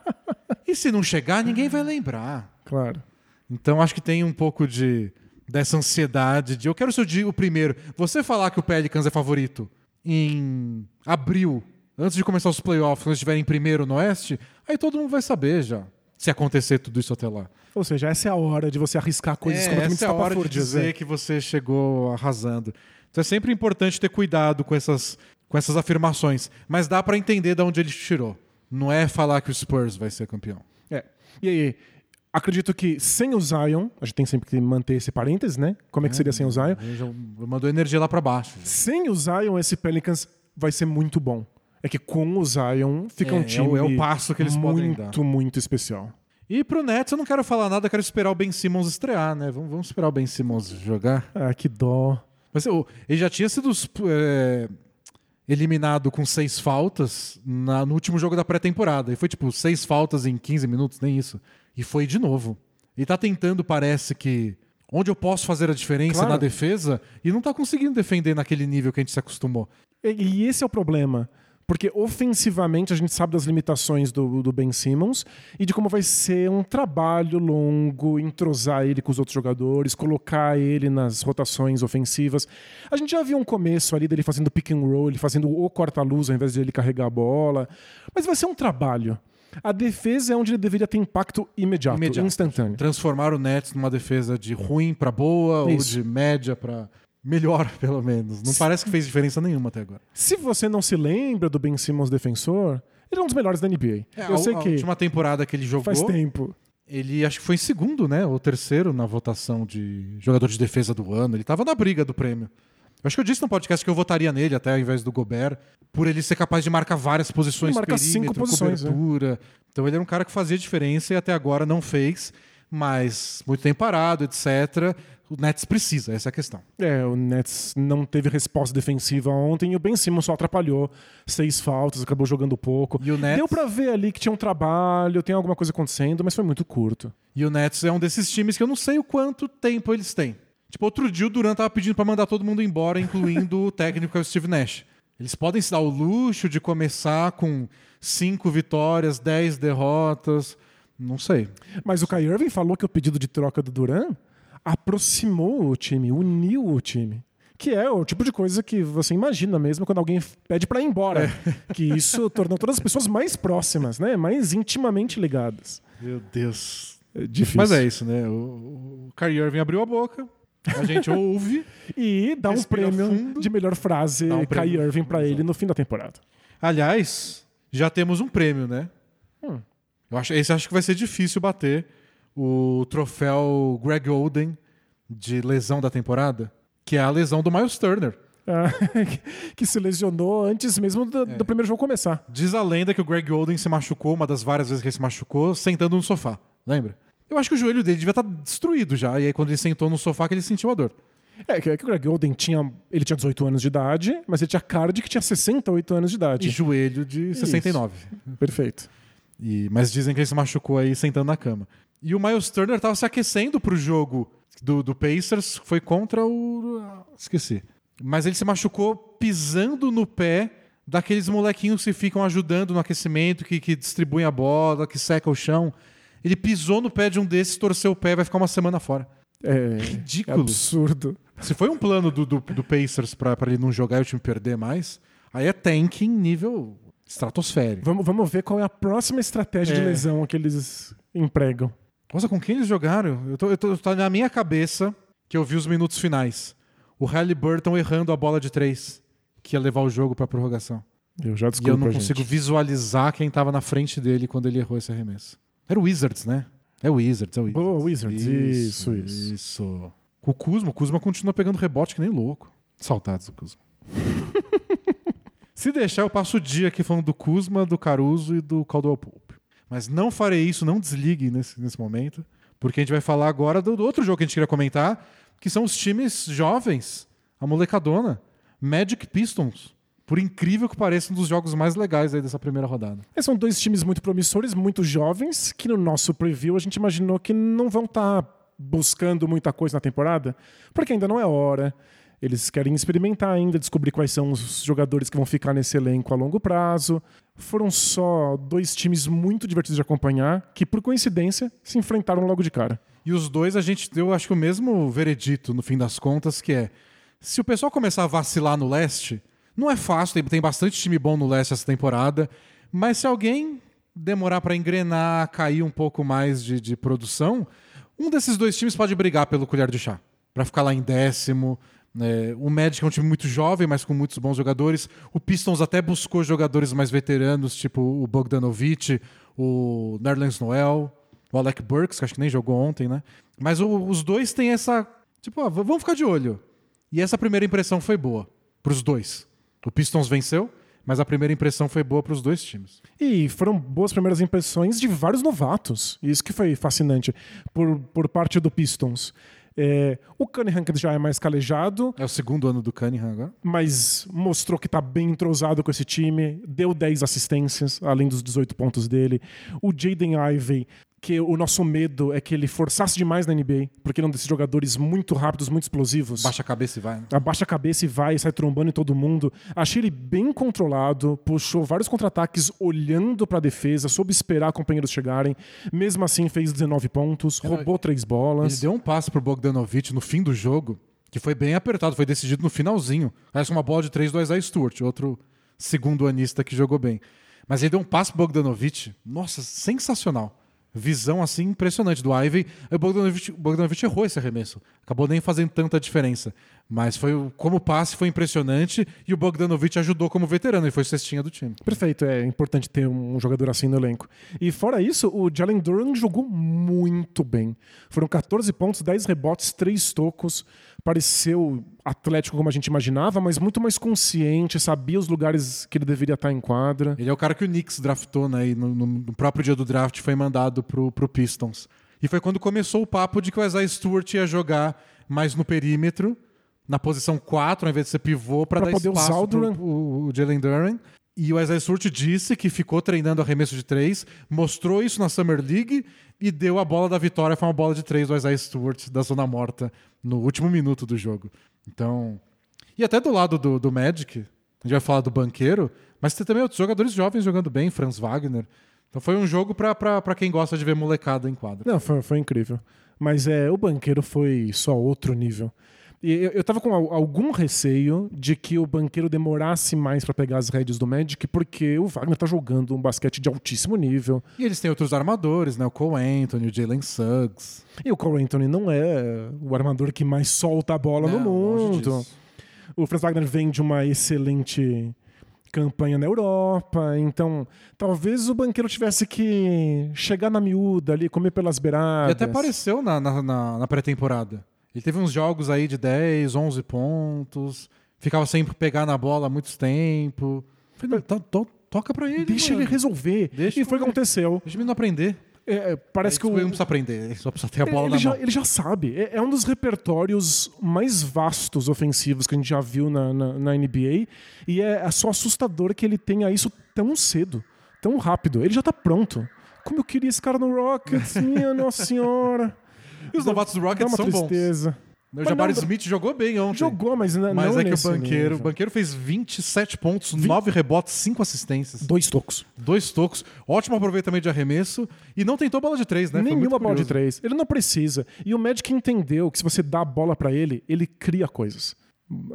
e se não chegar, ninguém vai lembrar. Claro. Então acho que tem um pouco de dessa ansiedade de eu quero ser o, primeiro. Você falar que o Pelicans é favorito em abril, antes de começar os playoffs, quando estiverem em primeiro no Oeste, aí todo mundo vai saber já. Se acontecer tudo isso até lá. Ou seja, essa é a hora de você arriscar coisas É, completamente essa é a hora de dizer né? que você chegou arrasando. Então é sempre importante ter cuidado com essas, com essas afirmações. Mas dá pra entender de onde ele tirou. Não é falar que o Spurs vai ser campeão. É. E aí, acredito que sem o Zion, a gente tem sempre que manter esse parênteses, né? Como é que seria sem o Zion? Mandou energia lá pra baixo. já. Sem o Zion, esse Pelicans vai ser muito bom. É que com o Zion fica É, um é time o- é o passo que eles muito, podem dar. muito especial. E pro Nets eu não quero falar nada, eu quero esperar o Ben Simmons estrear, né? Vamos, vamos esperar o Ben Simmons jogar. Ah, que dó. Mas o- ele já tinha sido é, eliminado com seis faltas na- no último jogo da pré-temporada. E foi tipo seis faltas em 15 minutos, nem isso. E foi de novo. Ele tá tentando, parece que, onde eu posso fazer a diferença Claro. na defesa e não tá conseguindo defender naquele nível que a gente se acostumou. E, e esse é o problema. Porque ofensivamente a gente sabe das limitações do, do Ben Simmons e de como vai ser um trabalho longo entrosar ele com os outros jogadores, colocar ele nas rotações ofensivas. A gente já viu um começo ali dele fazendo pick and roll, ele fazendo o corta-luz ao invés de ele carregar a bola. Mas vai ser um trabalho. A defesa é onde ele deveria ter impacto imediato, Imediato. instantâneo. Transformar o Nets numa defesa de ruim pra boa Isso. ou de média pra melhor, pelo menos. Não parece que fez diferença nenhuma até agora. Se você não se lembra do Ben Simmons defensor, ele é um dos melhores da NBA. Eu a, sei a que última temporada que ele jogou, faz tempo. ele acho que foi em segundo, né? Ou terceiro na votação de jogador de defesa do ano. Ele tava na briga do prêmio. Eu acho que eu disse no podcast que eu votaria nele até ao invés do Gobert, por ele ser capaz de marcar várias posições, Ele marca cinco posições, né? cobertura. Então ele era um cara que fazia diferença e até agora não fez, mas muito tempo parado, etc. O Nets precisa, essa é a questão. É, o Nets não teve resposta defensiva ontem e o Ben Simmons só atrapalhou. Seis faltas, acabou jogando pouco. E o Nets- Deu pra ver ali que tinha um trabalho, tem alguma coisa acontecendo, mas foi muito curto. E o Nets é um desses times que eu não sei o quanto tempo eles têm. Tipo, outro dia o Durant tava pedindo pra mandar todo mundo embora, incluindo o técnico que é o Steve Nash. Eles podem se dar o luxo de começar com cinco vitórias, dez derrotas. Não sei. Mas o Kyrie Irving falou que o pedido de troca do Duran aproximou o time, uniu o time. Que é o tipo de coisa que você imagina mesmo quando alguém pede pra ir embora. É. Que isso tornou todas as pessoas mais próximas, né? Mais intimamente ligadas. Meu Deus. É difícil. Mas é isso, né? O, o Kyrie Irving abriu a boca, a gente ouve. E dá um prêmio fundo. de melhor frase um Kyrie. Irving pra ele no fim da temporada. Aliás, já temos um prêmio, né? Hum. Eu acho, esse acho que vai ser difícil bater o troféu Greg Oden de lesão da temporada, que é a lesão do Miles Turner. Ah, que se lesionou antes mesmo do, É. do primeiro jogo começar. Diz a lenda que o Greg Oden se machucou, uma das várias vezes que ele se machucou, sentando no sofá. Lembra? Eu acho que o joelho dele devia estar destruído já. E aí, quando ele sentou no sofá, que ele sentiu a dor. É, que, que o Greg Oden tinha. Ele tinha 18 anos de idade, mas ele tinha cara de que tinha 68 anos de E idade. joelho de 69. Perfeito. E, mas dizem que ele se machucou aí sentando na cama. E o Miles Turner estava se aquecendo pro jogo do, do Pacers, foi contra o. Esqueci. Mas ele se machucou pisando no pé daqueles molequinhos que ficam ajudando no aquecimento, que, que distribuem a bola, que seca o chão. Ele pisou no pé de um desses, torceu o pé vai ficar uma semana fora. É, é Ridículo. absurdo. Se foi um plano do, do, do Pacers pra ele não jogar e o time perder mais, aí é tanking nível estratosférico. Vamos, vamos ver qual é a próxima estratégia de É. lesão que eles empregam. Nossa, com quem eles jogaram? Eu tô, eu tô, tá na minha cabeça que eu vi os minutos finais. O Halliburton errando a bola de três, que ia levar o jogo pra prorrogação. Eu já e desculpa, eu não gente. consigo visualizar quem tava na frente dele quando ele errou esse arremesso. Era o Wizards, né? É o Wizards, é o Wizards. Boa, Wizards. Isso, isso. Isso. Com o Kuzma, o Kuzma continua pegando rebote que nem louco. Saudades do Kuzma. Se deixar, eu passo o dia aqui falando do Kuzma, do Caruso e do Caldwell Pope. Mas não farei isso, não desligue nesse, nesse momento, porque a gente vai falar agora do, do outro jogo que a gente queria comentar, que são os times jovens, a molecadona, Magic Pistons. Por incrível que pareça, um dos jogos mais legais aí dessa primeira rodada. Esses são dois times muito promissores, muito jovens, que no nosso preview a gente imaginou que não vão estar buscando muita coisa na temporada, porque ainda não é hora. Eles querem experimentar ainda, descobrir quais são os jogadores que vão ficar nesse elenco a longo prazo. Foram só dois times muito divertidos de acompanhar, que por coincidência se enfrentaram logo de cara. E os dois a gente deu, acho que o mesmo veredito no fim das contas, que é se o pessoal começar a vacilar no leste, não é fácil, tem, bastante time bom no leste essa temporada, mas se alguém demorar para engrenar, cair um pouco mais de, de produção, um desses dois times pode brigar pelo colher de chá, para ficar lá em décimo. Né? o Magic é um time muito jovem, mas com muitos bons jogadores. O Pistons até buscou jogadores mais veteranos, tipo o Bogdanovich, o Nerlens Noel, o Alec Burks, que acho que nem jogou ontem, né? Mas o- os dois têm essa. Tipo, ó, vamos ficar de olho. E essa primeira impressão foi boa pros dois. O Pistons venceu, mas a primeira impressão foi boa pros dois times. E foram boas primeiras impressões de vários novatos. Isso que foi fascinante por, por parte do Pistons. É, o Cunningham que já é mais calejado, É o segundo ano do Cunningham agora. mas mostrou que está bem entrosado com esse time, deu 10 assistências, além dos 18 pontos dele. O Jaden Ivey que o nosso medo é que ele forçasse demais na NBA, porque ele é um desses jogadores muito rápidos, muito explosivos. Baixa a cabeça e vai. Né? Abaixa a cabeça e vai, sai trombando em todo mundo. Achei ele bem controlado, puxou vários contra-ataques olhando para a defesa, soube esperar companheiros chegarem. Mesmo assim, fez 19 pontos, roubou três bolas. Ele deu um passe pro Bogdanovich no fim do jogo, que foi bem apertado, foi decidido no finalzinho. Parece uma bola de três do Isaiah Stewart, outro segundo anista que jogou bem. Mas ele deu um passe pro Bogdanovich, nossa, sensacional visão assim impressionante do Ivey. O Bogdanovich errou esse arremesso. Acabou nem fazendo tanta diferença. Mas foi como passe foi impressionante e o Bogdanovich ajudou como veterano e foi cestinha do time. Perfeito, é importante ter um jogador assim no elenco. E fora isso, o Jalen Duran jogou muito bem. Foram 14 pontos, 10 rebotes, 3 tocos pareceu atlético como a gente imaginava, mas muito mais consciente, sabia os lugares que ele deveria estar em quadra. Ele é o cara que o Knicks draftou, né? E no, no próprio dia do draft foi mandado pro, pro Pistons. E foi quando começou o papo de que o Isaiah Stewart ia jogar mais no perímetro, na posição 4, ao invés de ser pivô, para dar poder espaço usar o Duran. pro o, o Jalen Duran. E o Isaiah Stewart disse que ficou treinando arremesso de três, mostrou isso na Summer League e deu a bola da vitória. Foi uma bola de três do Isaiah Stewart da zona morta no último minuto do jogo. Então. E até do lado do, do Magic, a gente vai falar do banqueiro, mas tem também outros jogadores jovens jogando bem, Franz Wagner. Então foi um jogo para quem gosta de ver molecada em quadra. Não, foi, foi incrível. Mas é, o banqueiro foi só outro nível. E eu, eu tava com algum receio de que o banqueiro demorasse mais para pegar as rédeas do Magic, porque o Wagner tá jogando um basquete de altíssimo nível. E eles têm outros armadores, né? O Cole Anthony, o Jalen Suggs. E o Cole Anthony não é o armador que mais solta a bola Não, no mundo. O Franz Wagner vem de uma excelente campanha na Europa, então talvez o banqueiro tivesse que chegar na miúda ali, comer pelas E beiradas. até apareceu na, na, na- na pré-temporada. Ele teve uns jogos aí de 10, 11 pontos. Ficava sempre pegar na bola há muito tempo. Falei, to- to- toca pra ele. Deixa mano. ele resolver. Deixa e foi o que aconteceu. Deixa ele não aprender. É, é, parece que o, Ele não precisa aprender, ele só precisa ter a bola ele, na já, mão. ele já sabe. É, é um dos repertórios mais vastos ofensivos que a gente já viu na, na, na NBA. E é, é só assustador que ele tenha isso tão cedo, tão rápido. Ele já tá pronto. Como eu queria esse cara no Rockets, minha nossa senhora. E os novatos do Rockets são bons. tristeza. O Mas Jabari não- Smith jogou bem ontem. Jogou, mas, n- Mas não é que o banqueiro, o banqueiro fez 27 pontos, 9 rebotes, 5 assistências, Dois tocos. dois tocos, ótimo aproveitamento de arremesso e não tentou bola de três, né? Nenhuma bola de três. Ele não precisa. E o Magic entendeu que se você dá a bola pra ele, ele cria coisas.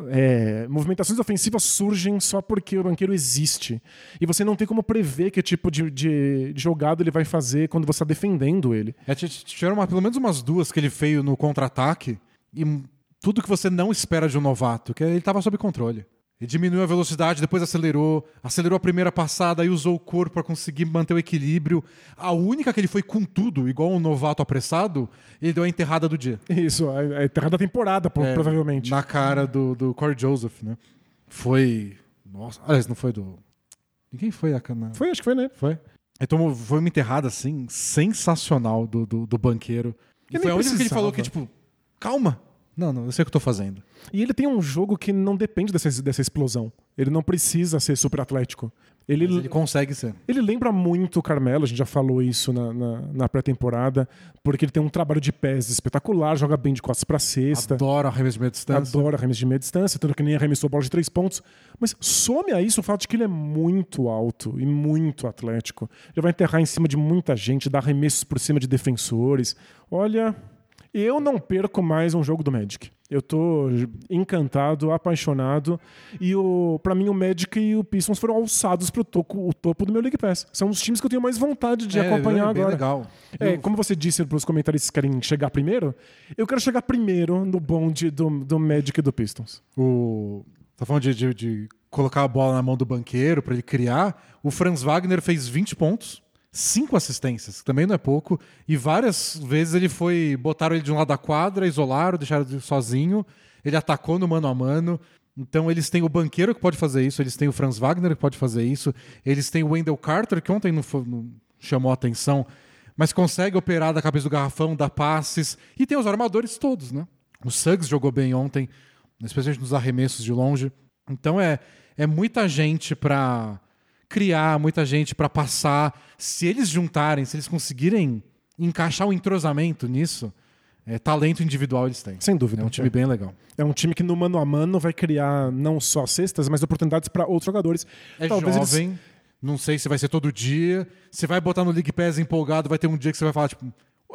É, movimentações ofensivas surgem só porque o banqueiro existe. E você não tem como prever que tipo de, de jogada ele vai fazer quando você está defendendo ele. É, tiveram uma- pelo menos umas duas que ele fez no contra-ataque e tudo que você não espera de um novato, que ele estava sob controle. Ele diminuiu a velocidade, depois acelerou, acelerou a primeira passada e usou o corpo para conseguir manter o equilíbrio. A única que ele foi com tudo, igual um novato apressado, ele deu a enterrada do dia. Isso, é terra da temporada, É, provavelmente. Na cara do, do Corey Joseph, né? Foi. Nossa, aliás, não foi do. Quem foi a cana? Foi, acho que foi, né? Foi? Então foi uma enterrada assim, sensacional do, do, do banqueiro. E foi nem a única que ele falou que, tipo, calma. Não, não, eu sei o que eu tô fazendo. E ele tem um jogo que não depende dessa, dessa explosão. Ele não precisa ser super atlético. Ele, ele consegue ser. Ele lembra muito o Carmelo, a gente já falou isso na, na, na pré-temporada, porque ele tem um trabalho de pés espetacular, joga bem de costas pra cesta, Adora arremesso de meia distância. adora arremesso de meia distância, tanto que nem arremessou bola de três pontos. Mas some a isso o fato de que ele é muito alto e muito atlético. Ele vai enterrar em cima de muita gente, dar arremessos por cima de defensores. Olha, eu não perco mais um jogo do Magic. Eu tô encantado, apaixonado. E o, pra mim, o Magic e o Pistons foram alçados pro topo, o topo do meu League Pass. São os times que eu tenho mais vontade de É, acompanhar é bem agora. legal. É, Eu- como você disse para os comentaristas que querem chegar primeiro, eu quero chegar primeiro no bonde do, do Magic e do Pistons. O... Tá falando de, de- de colocar a bola na mão do banqueiro pra ele criar. O Franz Wagner fez 20 pontos, 5 assistências, que também não é pouco. E várias vezes ele foi. Botaram ele de um lado da quadra, isolaram, deixaram ele sozinho. Ele atacou no mano a mano. Então eles têm o banqueiro que pode fazer isso, eles têm o Franz Wagner que pode fazer isso, eles têm o Wendell Carter, que ontem não, foi- não chamou atenção, mas consegue operar da cabeça do garrafão, dar passes. E tem os armadores todos, né? O Suggs jogou bem ontem, especialmente nos arremessos de longe. Então é, é muita gente pra criar, muita gente pra passar. Se eles juntarem, se eles conseguirem encaixar o entrosamento nisso, é, talento individual eles têm. Sem dúvida. É um time bem legal. É um time que no mano a mano vai criar não só cestas, mas oportunidades para outros jogadores. É Talvez eles- jovem, não sei se vai ser todo dia. Você vai botar no League Pass empolgado, vai ter um dia que você vai falar, tipo,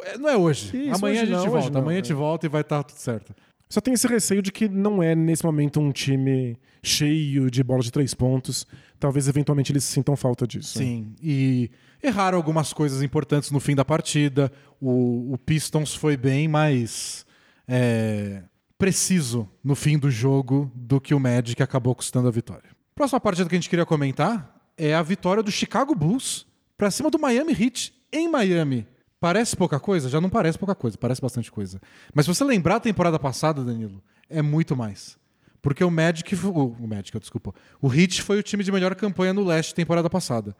"É, não é hoje. Isso, Amanhã hoje a gente não, volta. não, Amanhã a é. gente volta e vai estar tudo certo. Só tem esse receio de que não é, nesse momento, um time cheio de bola de três pontos. Talvez, eventualmente, eles sintam falta disso. Sim, e erraram algumas coisas importantes no fim da partida. O, o Pistons foi bem mais é, preciso no fim do jogo do que o Magic acabou custando a vitória. Próxima partida que a gente queria comentar é a vitória do Chicago Bulls para cima do Miami Heat em Miami. Parece pouca coisa? Já não parece pouca coisa, parece bastante coisa. Mas se você lembrar a temporada passada, Danilo, é muito mais. Porque o Magic, o, o Magic, desculpa, o Heat foi o time de melhor campanha no leste temporada passada.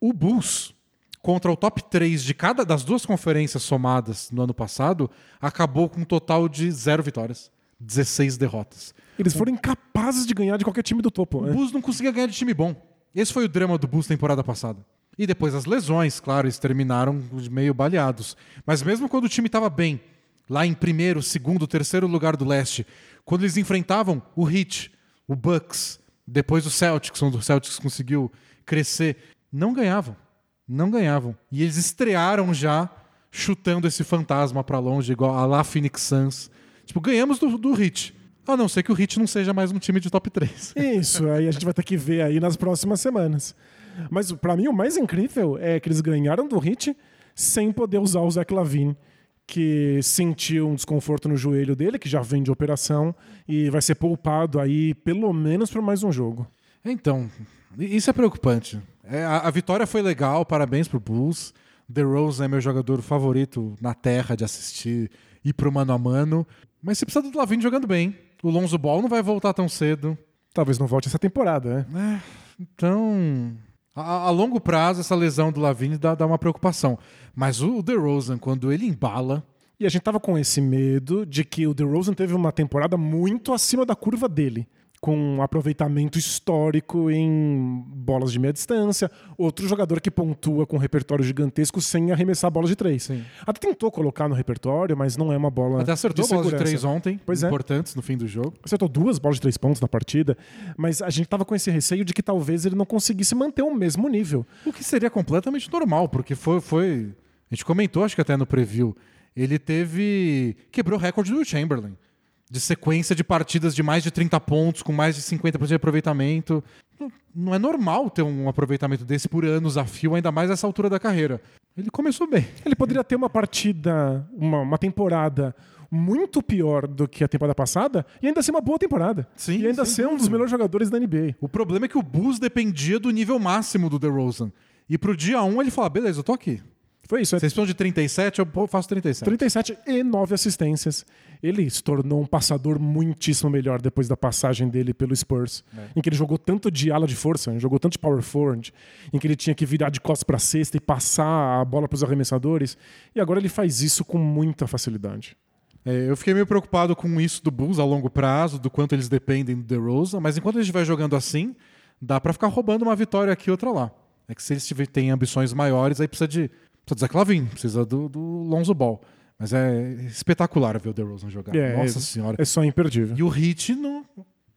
O Bulls, contra o top 3 de cada das duas conferências somadas no ano passado, acabou com um total de zero vitórias, 16 derrotas. Eles foram incapazes de ganhar de qualquer time do topo. O né? Bulls não conseguia ganhar de time bom. Esse foi o drama do Bulls temporada passada. E depois as lesões, claro, eles terminaram meio baleados. Mas mesmo quando o time estava bem, lá em primeiro, segundo, terceiro lugar do leste, quando eles enfrentavam o Heat, o Bucks, depois o Celtics, onde o Celtics conseguiu crescer, não ganhavam. Não ganhavam. E eles estrearam já chutando esse fantasma para longe, igual a lá Phoenix Suns. Tipo, ganhamos do, do Heat. A não ser que o Heat não seja mais um time de top 3. Isso, aí a gente vai ter que ver aí nas próximas semanas. Mas pra mim o mais incrível é que eles ganharam do Hit sem poder usar o Zach Lavine, que sentiu um desconforto no joelho dele, que já vem de operação, e vai ser poupado aí pelo menos por mais um jogo. Então, isso é preocupante. É, a, a vitória foi legal, parabéns pro Bulls. The Rose é meu jogador favorito na terra de assistir e pro mano a mano. Mas você precisa do Lavine jogando bem. O Lonzo Ball não vai voltar tão cedo. Talvez não volte essa temporada, né? Então, a, a longo prazo, essa lesão do Lavine dá, dá uma preocupação. Mas o DeRozan, quando ele embala, E a gente tava com esse medo de que o DeRozan teve uma temporada muito acima da curva dele. Com um aproveitamento histórico em bolas de meia distância. Outro jogador que pontua com um repertório gigantesco sem arremessar bolas de três. Sim. Até tentou colocar no repertório, mas não é uma bola. até acertou de bolas de três ontem, Pois é. importantes no fim do jogo. Acertou duas bolas de três pontos na partida, mas a gente tava com esse receio de que talvez ele não conseguisse manter o mesmo nível. O que seria completamente normal, porque foi, foi. A gente comentou, acho que até no preview. Ele teve. Quebrou o recorde do Chamberlain. De sequência de partidas de mais de 30 pontos, com mais de 50% de aproveitamento. Não- Não é normal ter um aproveitamento desse por anos a fio, ainda mais nessa altura da carreira. Ele começou bem. Ele poderia ter uma partida, uma, uma temporada muito pior do que a temporada passada e ainda ser uma boa temporada. Sim, e ainda sem ser um dos melhores jogadores da NBA. O problema é que o Bulls dependia do nível máximo do DeRozan. E pro dia 1 ele fala: beleza, eu tô aqui. Foi isso. É Vocês precisam de 37, eu faço 37. 37 e 9 assistências. Ele se tornou um passador muitíssimo melhor depois da passagem dele pelo Spurs, em que ele jogou tanto de ala de força, jogou tanto de power forward, em que ele tinha que virar de costas para cesta e passar a bola para os arremessadores, e agora ele faz isso com muita facilidade. É, eu fiquei meio preocupado com isso do Bulls a longo prazo, do quanto eles dependem do DeRozan, mas enquanto a gente vai jogando assim, dá pra ficar roubando uma vitória aqui e outra lá. É que se eles têm ambições maiores, aí precisa de precisa do Zach precisa do, do Lonzo Ball. Mas é espetacular ver o DeRozan jogar. É, Nossa é- senhora. É só imperdível. E o Heat, no-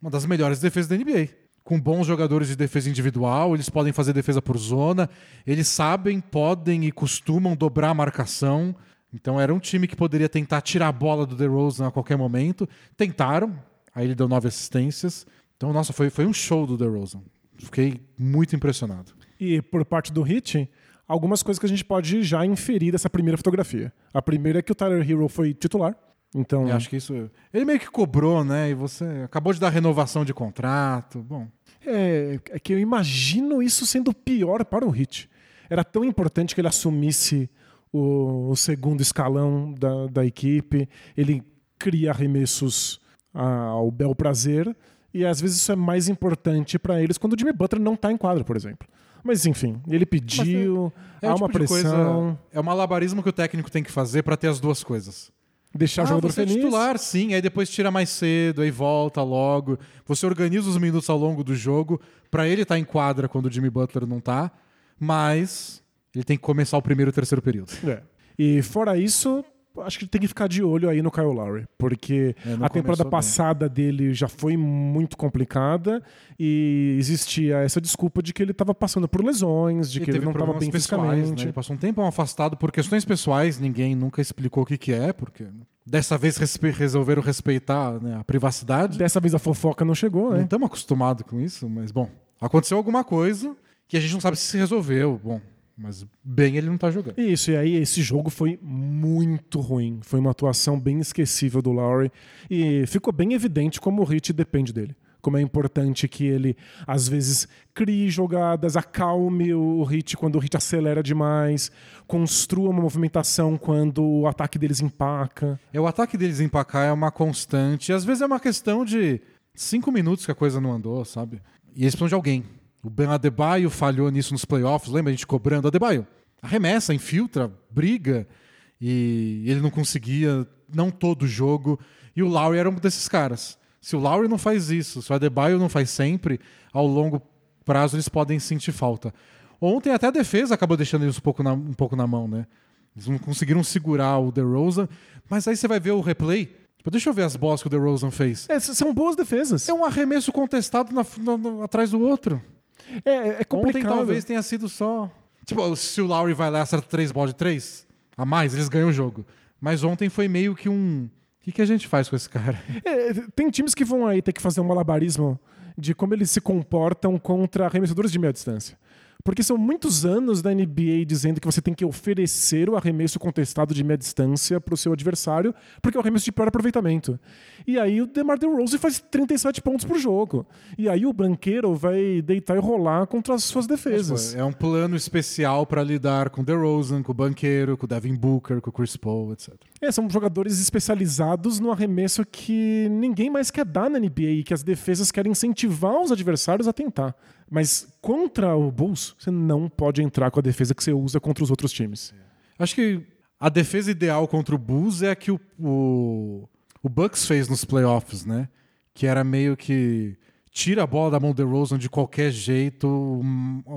uma das melhores defesas da NBA. Com bons jogadores de defesa individual, eles podem fazer defesa por zona, eles sabem, podem e costumam dobrar a marcação. Então era um time que poderia tentar tirar a bola do DeRozan a qualquer momento. Tentaram, aí ele deu nove assistências. Então, nossa, foi, foi um show do DeRozan. Fiquei muito impressionado. E por parte do Hit, algumas coisas que a gente pode já inferir dessa primeira fotografia. A primeira é que o Tyler Hero foi titular. Então, Eu acho que isso. Ele meio que cobrou, né? E você acabou de dar renovação de contrato. Bom, é, é que eu imagino isso sendo pior para o Hit. Era tão importante que ele assumisse o, o segundo escalão da, da equipe. Ele cria arremessos ao bel prazer. E às vezes isso é mais importante para eles quando o Jimmy Butler não está em quadro, por exemplo. Mas enfim, ele pediu, É há o uma tipo pressão, coisa, é um malabarismo que o técnico tem que fazer pra ter as duas coisas. deixar o Ah, jogador você é feliz. titular, sim, aí depois tira mais cedo, aí volta logo. Você organiza os minutos ao longo do jogo pra ele estar em quadra quando o Jimmy Butler não tá, mas ele tem que começar o primeiro e o terceiro período. É. E fora isso, acho que tem que ficar de olho aí no Kyle Lowry, porque É, não a temporada começou bem. passada dele já foi muito complicada e existia essa desculpa de que ele estava passando por lesões, de que ele não estava bem pessoais, né? fisicamente. Ele passou um tempão afastado por questões pessoais, ninguém nunca explicou o que, que é, porque dessa vez respe- resolveram respeitar né, a privacidade. Dessa vez a fofoca não chegou, Não né? estamos acostumados com isso, mas bom, aconteceu alguma coisa que a gente não sabe se se resolveu. Bom, mas bem ele não tá jogando. Isso, e aí esse jogo foi muito ruim. Foi uma atuação bem esquecível do Lowry. E ficou bem evidente como o Hit depende dele. Como é importante que ele, às vezes, crie jogadas, acalme o Hit quando o Hit acelera demais, construa uma movimentação quando o ataque deles empaca. É, o ataque deles empacar é uma constante. Às vezes é uma questão de cinco minutos que a coisa não andou, sabe? E eles precisam de alguém. O Ben Adebayo falhou nisso nos playoffs. Lembra a gente cobrando? Adebayo, arremessa, infiltra, briga. E ele não conseguia, não todo jogo. E o Lowry era um desses caras. Se o Lowry não faz isso, se o Adebayo não faz sempre, ao longo prazo eles podem sentir falta. Ontem até a defesa acabou deixando eles um pouco na, um pouco na mão, né? Eles não conseguiram segurar o DeRozan, mas aí você vai ver o replay. Tipo, deixa eu ver as bolas que o DeRozan fez. É, são boas defesas. É um arremesso contestado na- na- atrás do outro. É, é Ontem complicado. talvez tenha sido só. Tipo, se o Lowry vai lá e acerta três bolas de três a mais, eles ganham o jogo. Mas ontem foi meio que um. O que, que a gente faz com esse cara? É, tem times que vão aí ter que fazer um malabarismo de como eles se comportam contra arremessadores de meia distância. Porque são muitos anos da NBA dizendo que você tem que oferecer o arremesso contestado de meia distância para o seu adversário, porque é o arremesso de pior aproveitamento. E aí o DeMar DeRozan faz 37 pontos por jogo. E aí o banqueiro vai deitar e rolar contra as suas defesas. É um plano especial para lidar com o DeRozan, com o Banqueiro, com o Devin Booker, com o Chris Paul, etc. É, são jogadores especializados no arremesso que ninguém mais quer dar na NBA e que as defesas querem incentivar os adversários a tentar. Mas contra o Bulls, você não pode entrar com a defesa que você usa contra os outros times. Acho que a defesa ideal contra o Bulls é a que o, o, o Bucks fez nos playoffs, né? Que era meio que tira a bola da mão do DeRozan de qualquer jeito,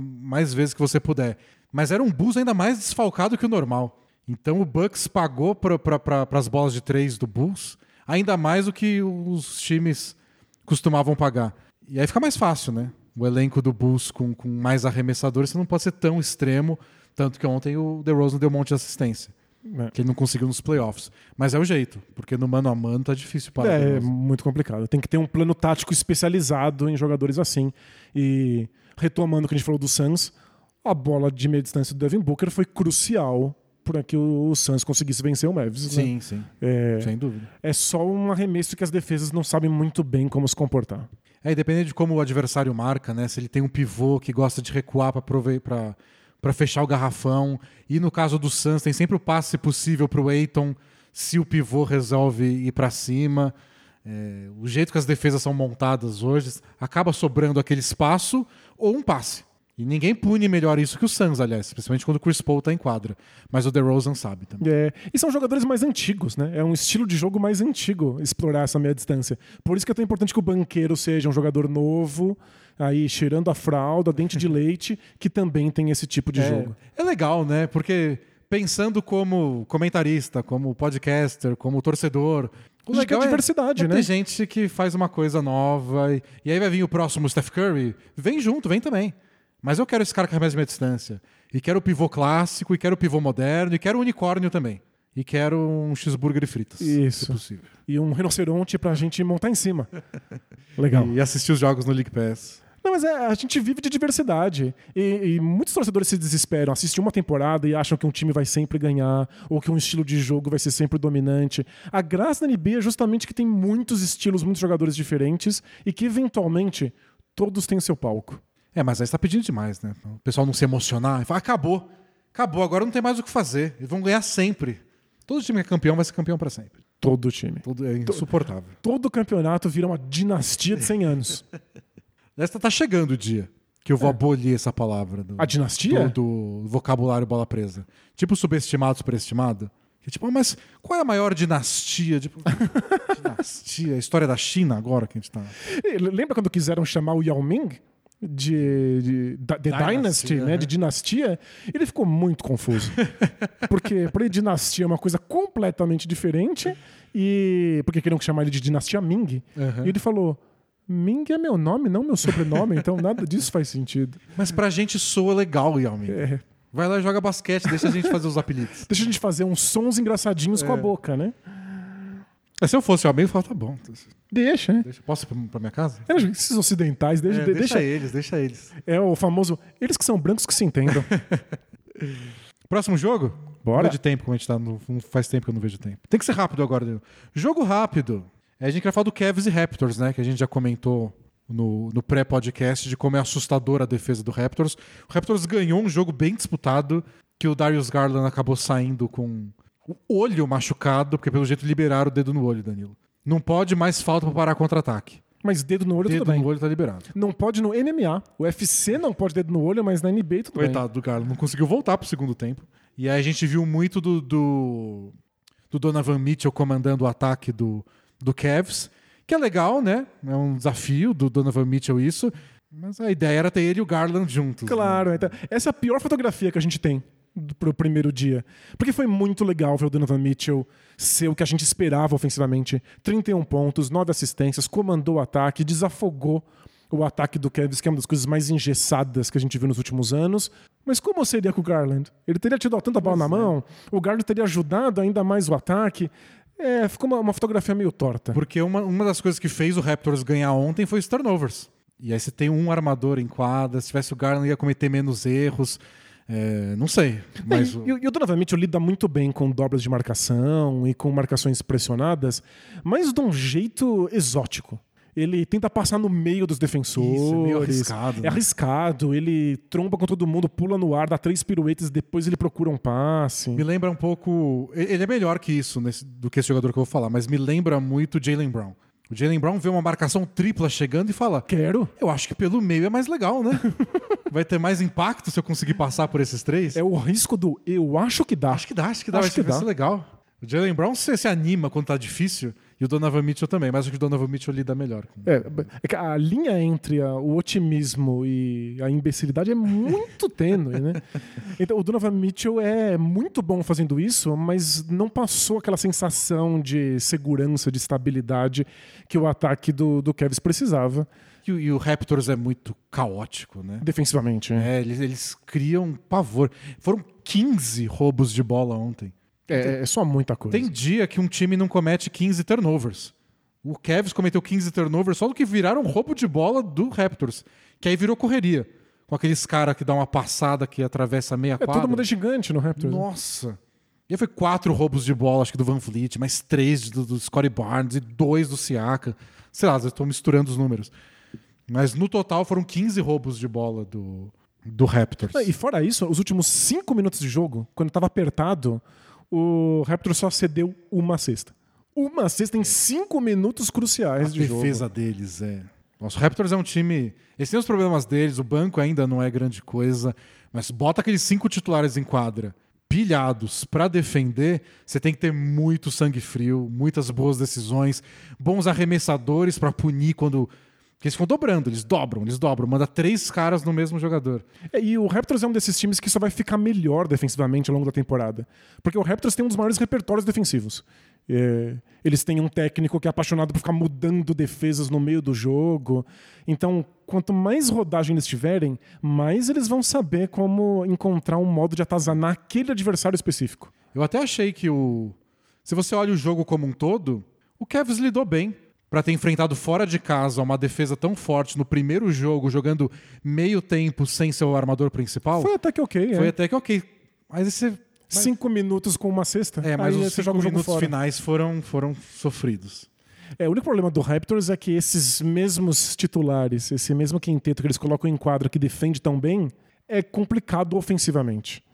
mais vezes que você puder. Mas era um Bulls ainda mais desfalcado que o normal. Então o Bucks pagou para pra, as bolas de três do Bulls ainda mais do que os times costumavam pagar. E aí fica mais fácil, né? O elenco do Bulls com, com mais arremessadores, você não pode ser tão extremo. Tanto que ontem o DeRozan deu um monte de assistência. É. Que ele não conseguiu nos playoffs. Mas é o jeito, porque no mano a mano tá difícil parar. o É, DeRozan. muito complicado. Tem que ter um plano tático especializado em jogadores assim. E retomando o que a gente falou do Suns, a bola de meia distância do Devin Booker foi crucial para que o Suns conseguisse vencer o Mavis. né? Sim, sim. É, Sem dúvida. é só um arremesso que as defesas não sabem muito bem como se comportar. É, e dependendo de como o adversário marca, né? Se ele tem um pivô que gosta de recuar para fechar o garrafão. E no caso do Suns, tem sempre o passe possível para o Aiton se o pivô resolve ir para cima. É, o jeito que as defesas são montadas hoje, acaba sobrando aquele espaço ou um passe. E ninguém pune melhor isso que o Suns, aliás, principalmente quando o Chris Paul tá em quadra. Mas o DeRozan sabe também. É, e são jogadores mais antigos, né? É um estilo de jogo mais antigo explorar essa meia distância. Por isso que é tão importante que o banqueiro seja um jogador novo, aí cheirando a fralda, dente de leite, que também tem esse tipo de é, jogo. É legal, né? Porque pensando como comentarista, como podcaster, como torcedor, o legal é diversidade, é né? ter gente que faz uma coisa nova e, e aí vai vir o próximo Steph Curry, vem junto, vem também. Mas eu quero esse cara que arremessa de meia distância. E quero o pivô clássico, e quero o pivô moderno, e quero o unicórnio também. E quero um cheeseburger e fritas, Isso. se possível. E um rinoceronte pra gente montar em cima. Legal. E assistir os jogos no League Pass. Não, mas é, a gente vive de diversidade. E, e muitos torcedores se desesperam, assistem uma temporada e acham que um time vai sempre ganhar, ou que um estilo de jogo vai ser sempre dominante. A graça da NBA é justamente que tem muitos estilos, muitos jogadores diferentes, e que eventualmente todos têm seu palco. É, mas aí você tá pedindo demais, né? O pessoal não se emocionar e falar, acabou. Acabou, agora não tem mais o que fazer. Eles vão ganhar sempre. Todo time que é campeão vai ser campeão para sempre. Todo time. Tudo é insuportável. Todo campeonato vira uma dinastia de 100 anos. Esta tá chegando o dia que eu vou abolir essa palavra do, A dinastia? do, do vocabulário bola presa. Tipo subestimado, superestimado. Que tipo, ah, mas qual é a maior dinastia? Tipo, dinastia? A história da China agora que a gente tá. Lembra quando quiseram chamar o Yao Ming? De, de, The Dynasty, Dynasty, né, de dinastia, ele ficou muito confuso. porque para ele dinastia é uma coisa completamente diferente e porque queriam chamar ele de dinastia Ming. Aham. E ele falou: Ming é meu nome, não meu sobrenome, então nada disso faz sentido. Mas pra gente soa legal, Yao Ming. É, Vai lá e joga basquete, deixa a gente fazer os apelidos. deixa a gente fazer uns sons engraçadinhos com a É. boca, né? Mas se eu fosse Ming, eu falava, tá bom. Deixa, né? Deixa. Posso ir pra, pra minha casa? É, Esses ocidentais, deixa, É, de- deixa, deixa. eles, deixa eles. É o famoso. Eles que são brancos que se entendam. Próximo jogo? Bora. Não vejo tempo, como a gente tá. No, faz tempo que eu não vejo tempo. Tem que ser rápido agora. Jogo rápido. É, a gente vai falar do Cavs e Raptors, né? Que a gente já comentou no, no pré-podcast de como é assustadora a defesa do Raptors. O Raptors ganhou um jogo bem disputado, que o Darius Garland acabou saindo com o olho machucado, porque pelo jeito liberaram o dedo no olho, Danilo. Não pode mais falta pra parar contra-ataque. Mas dedo no olho Dedo tudo bem. no olho tá liberado. Não pode no MMA. O UFC não pode dedo no olho, mas na NBA tudo bem. Coitado do Garland, não conseguiu voltar pro segundo tempo. E aí a gente viu muito do, do, do Donovan Mitchell comandando o ataque do, do Cavs, que é legal, né? É um desafio do Donovan Mitchell isso. Mas a ideia era ter ele e o Garland juntos. Claro, né? então, essa é a pior fotografia que a gente tem pro primeiro dia. Porque foi muito legal ver o Donovan Mitchell ser o que a gente esperava ofensivamente. 31 pontos, 9 assistências, comandou o ataque, desafogou o ataque do Cavs, que é uma das coisas mais engessadas que a gente viu nos últimos anos. Mas como seria com o Garland? Ele teria tido tanta bola na mão, o Garland teria ajudado ainda mais o ataque. É, ficou uma, uma fotografia meio torta. Porque uma, uma das coisas que fez o Raptors ganhar ontem foi os turnovers. E aí você tem um armador em quadra, se tivesse o Garland ia cometer menos erros. É, não sei. Mas É, o- e, e o Donovan Mitchell lida muito bem com dobras de marcação e com marcações pressionadas, mas de um jeito exótico. Ele tenta passar no meio dos defensores. Isso, é meio arriscado, É né? arriscado. Ele tromba com todo mundo, pula no ar, dá três piruetas, depois ele procura um passe. Me lembra um pouco. Ele é melhor que isso, nesse- do que esse jogador que eu vou falar, mas me lembra muito o Jalen Brown. O Jalen Brown vê uma marcação tripla chegando e fala: Quero. Eu acho que pelo meio é mais legal, né? Vai ter mais impacto se eu conseguir passar por esses três? É o risco do eu acho que dá. Acho que dá, acho que dá, Acho vai, ser, que vai dá. ser legal. O Jalen Brown se, se anima quando tá difícil e o Donovan Mitchell também, mas acho que o Donovan Mitchell lida melhor. É, é a linha entre a- o otimismo e a imbecilidade é muito tênue, né? Então o Donovan Mitchell é muito bom fazendo isso, mas não passou aquela sensação de segurança, de estabilidade que o ataque do, do Cavs precisava E, o- e o Raptors é muito caótico, né? defensivamente. né? É, eles, eles criam pavor. Foram 15 roubos de bola ontem. É, é só muita coisa. Tem dia que um time não comete 15 turnovers. O Cavs cometeu 15 turnovers só do que viraram roubo de bola do Raptors. Que aí virou correria. Com aqueles caras que dá uma passada que atravessa a meia É, quadra. todo mundo é gigante no Raptors. né? Nossa. E aí foi quatro roubos de bola, acho que do Van Fleet, mais três do, do Scottie Barnes e dois do Siaka. Sei lá, estou misturando os números. Mas no total foram 15 roubos de bola do, do Raptors. E fora isso, os últimos cinco minutos de jogo, quando estava apertado, o Raptors só cedeu uma cesta. Uma cesta em cinco minutos A cruciais de jogo. defesa deles é. Nossa, o Raptors é um time. Eles têm os problemas deles, o banco ainda não é grande coisa, mas bota aqueles cinco titulares em quadra pilhados pra defender, você tem que ter muito sangue frio, muitas boas decisões, bons arremessadores pra punir quando. Porque eles ficam dobrando, eles dobram, eles dobram, manda três caras no mesmo jogador. É, E o Raptors é um desses times que só vai ficar melhor defensivamente ao longo da temporada. Porque o Raptors tem um dos maiores repertórios defensivos. É, eles têm um técnico que é apaixonado por ficar mudando defesas no meio do jogo. Então, quanto mais rodagem eles tiverem, mais eles vão saber como encontrar um modo de atazanar aquele adversário específico. Eu até achei que o. Se você olha o jogo como um todo, o Cavs lidou bem pra ter enfrentado fora de casa uma defesa tão forte no primeiro jogo, jogando meio tempo sem seu armador principal. Foi até que ok, Foi é. até que ok. Mas esse. Cinco minutos com uma cesta. É, mas os cinco minutos finais foram, foram sofridos. É, o único problema do Raptors é que esses mesmos titulares, esse mesmo quinteto que eles colocam em quadra que defende tão bem, é complicado ofensivamente.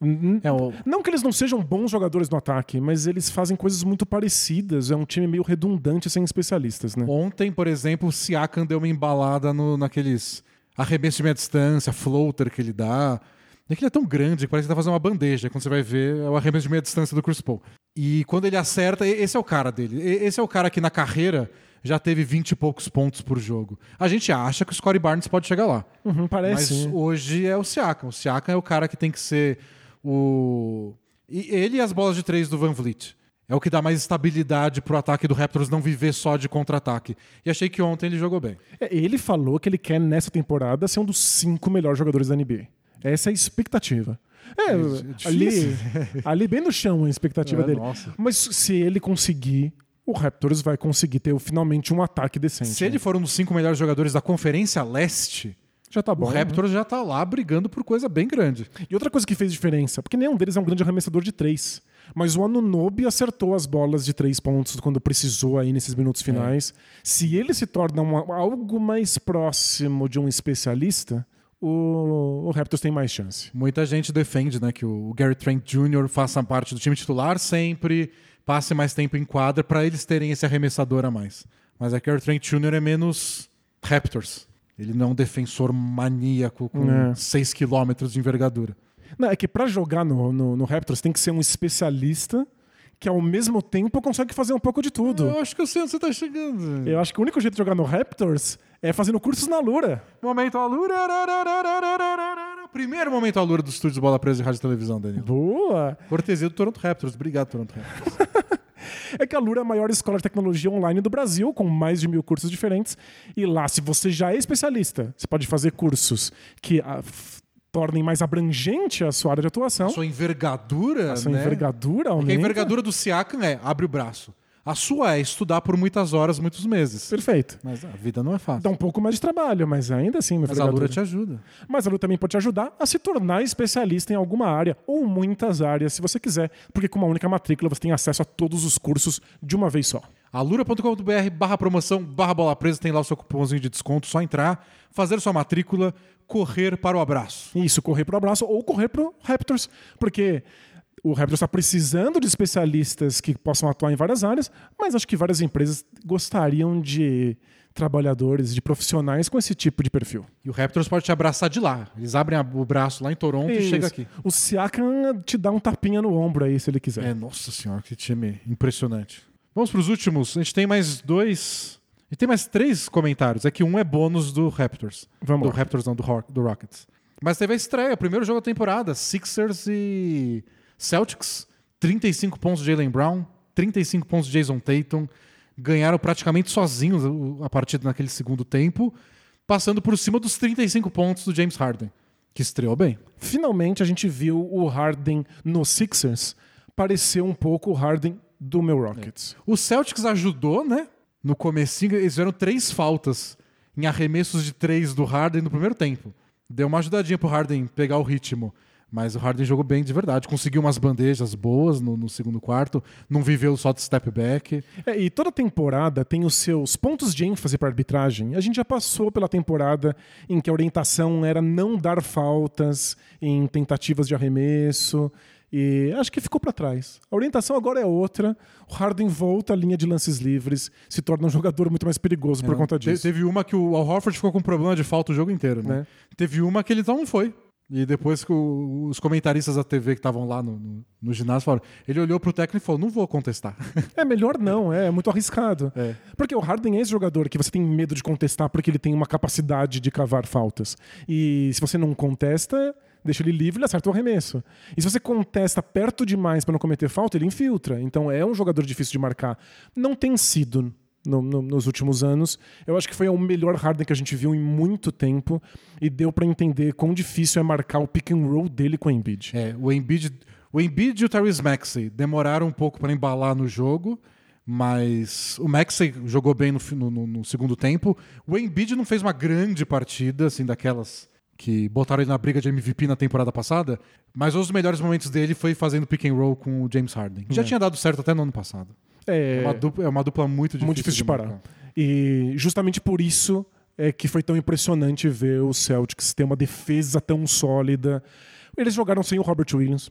N- É, o- Não que eles não sejam bons jogadores no ataque, mas eles fazem coisas muito parecidas. É um time meio redundante sem especialistas, né? Ontem, por exemplo, o Siakam deu uma embalada no, naqueles arremessos de meia distância, floater que ele dá. É que ele é tão grande que parece que tá fazendo uma bandeja. Quando você vai ver, é o arremesso de meia distância do Chris Paul. E quando ele acerta, esse é o cara dele. Esse é o cara que na carreira já teve 20 e poucos pontos por jogo. A gente acha que o Scottie Barnes pode chegar lá. Uhum, parece. Mas hoje é o Siakam. O Siakam é o cara que tem que ser o. E ele e as bolas de três do Van Vliet. É o que dá mais estabilidade pro ataque do Raptors não viver só de contra-ataque. E achei que ontem ele jogou bem. É, ele falou que ele quer, nessa temporada, ser um dos cinco melhores jogadores da NBA. Essa é a expectativa. É, É ali, difícil. ali bem no chão a expectativa É, dele. nossa. Mas se ele conseguir, o Raptors vai conseguir ter finalmente um ataque decente. Se ele for um dos cinco melhores jogadores da Conferência Leste, já tá bom. o né? Raptors já tá lá brigando por coisa bem grande. E outra coisa que fez diferença, porque nenhum deles é um grande arremessador de três. Mas o Anunobi acertou as bolas de três pontos quando precisou aí nesses minutos finais. Se ele se torna um- algo mais próximo de um especialista, o, o Raptors tem mais chance. Muita gente defende né, que o Gary Trent Jr. faça parte do time titular sempre, passe mais tempo em quadra para eles terem esse arremessador a mais. Mas é que o Gary Trent Jr. é menos Raptors. Ele não é um defensor maníaco com É. 6 km de envergadura. Não, é que pra jogar no, no, no Raptors tem que ser um especialista que ao mesmo tempo consegue fazer um pouco de tudo. Eu acho que eu sei onde você tá chegando. Eu acho que o único jeito de jogar no Raptors é fazendo cursos na Lura. Momento Alura. Primeiro momento Alura do estúdio de Bola Presa e Rádio e Televisão, Danilo. Boa! Cortesia do Toronto Raptors. Obrigado, Toronto Raptors. É que a Lura é a maior escola de tecnologia online do Brasil, com mais de mil cursos diferentes. E lá, se você já é especialista, você pode fazer cursos que ah, f- tornem mais abrangente a sua área de atuação. Sua envergadura, a sua né? envergadura Porque aumenta. a envergadura do Siakam é abre o braço. A sua é estudar por muitas horas, muitos meses. Perfeito. Mas a vida não é fácil. Dá um pouco mais de trabalho, mas ainda assim, uma Mas a. Lura te ajuda. Mas a Lura também pode te ajudar a se tornar especialista em alguma área, ou muitas áreas, se você quiser, porque com uma única matrícula você tem acesso a todos os cursos de uma vez só. alura.com.br barra promoção barra bola presa tem lá o seu cupomzinho de desconto. Só entrar, fazer sua matrícula, correr para o abraço. Isso, correr pro abraço ou correr pro Raptors, porque o Raptors está precisando de especialistas que possam atuar em várias áreas, mas acho que várias empresas gostariam de trabalhadores, de profissionais com esse tipo de perfil. E o Raptors pode te abraçar de lá. Eles abrem o braço lá em Toronto e chega Isso. aqui. O Siakam te dá um tapinha no ombro aí, se ele quiser. É, nossa senhora, que time impressionante. Vamos para os últimos. A gente tem mais dois. A gente tem mais três comentários. É que um é bônus do Raptors. Vamos do lá. Raptors, não, do, do Rockets. Mas teve a estreia, primeiro jogo da temporada. Sixers e Celtics. 35 pontos de Jalen Brown, 35 pontos de Jason Tatum. Ganharam praticamente sozinhos a partida naquele segundo tempo, passando por cima dos 35 pontos do James Harden, que estreou bem. Finalmente a gente viu o Harden no Sixers parecer um pouco o Harden do meu Rockets. O Celtics ajudou, né? No comecinho, eles fizeram três faltas em arremessos de três do Harden no primeiro tempo. Deu uma ajudadinha pro Harden pegar o ritmo. Mas o Harden jogou bem de verdade. Conseguiu umas bandejas boas no, no segundo quarto. Não viveu só de step back. É, e toda temporada tem os seus pontos de ênfase para arbitragem. A gente já passou pela temporada em que a orientação era não dar faltas em tentativas de arremesso. E acho que ficou para trás. A orientação agora é outra. O Harden volta à linha de lances livres, se torna um jogador muito mais perigoso por Não, conta disso. Teve uma que o Al Horford ficou com problema de falta o jogo inteiro, né? É. Teve uma que ele então não foi. E depois que os comentaristas da TV que estavam lá no, no, no ginásio falaram, ele olhou pro técnico e falou: não vou contestar. É melhor não, é muito arriscado. É. Porque o Harden é esse jogador que você tem medo de contestar porque ele tem uma capacidade de cavar faltas. E se você não contesta, deixa ele livre, ele acerta o arremesso. E se você contesta perto demais para não cometer falta, ele infiltra. Então é um jogador difícil de marcar. Não tem sido no- no- nos últimos anos. Eu acho que foi o melhor Harden que a gente viu em muito tempo e deu para entender quão difícil é marcar o pick and roll dele com o Embiid. É, o Embiid, o Embiid e o Tyrese Maxey demoraram um pouco para embalar no jogo, mas o Maxey jogou bem no, no segundo tempo. O Embiid não fez uma grande partida, assim, daquelas que botaram ele na briga de MVP na temporada passada, mas os melhores momentos dele foi fazendo pick and roll com o James Harden. que Já É. tinha dado certo até no ano passado. É, É, uma, dupla, é uma dupla muito difícil, muito difícil de parar. marcar. E justamente por isso é que foi tão impressionante ver o Celtics ter uma defesa tão sólida. Eles jogaram sem o Robert Williams,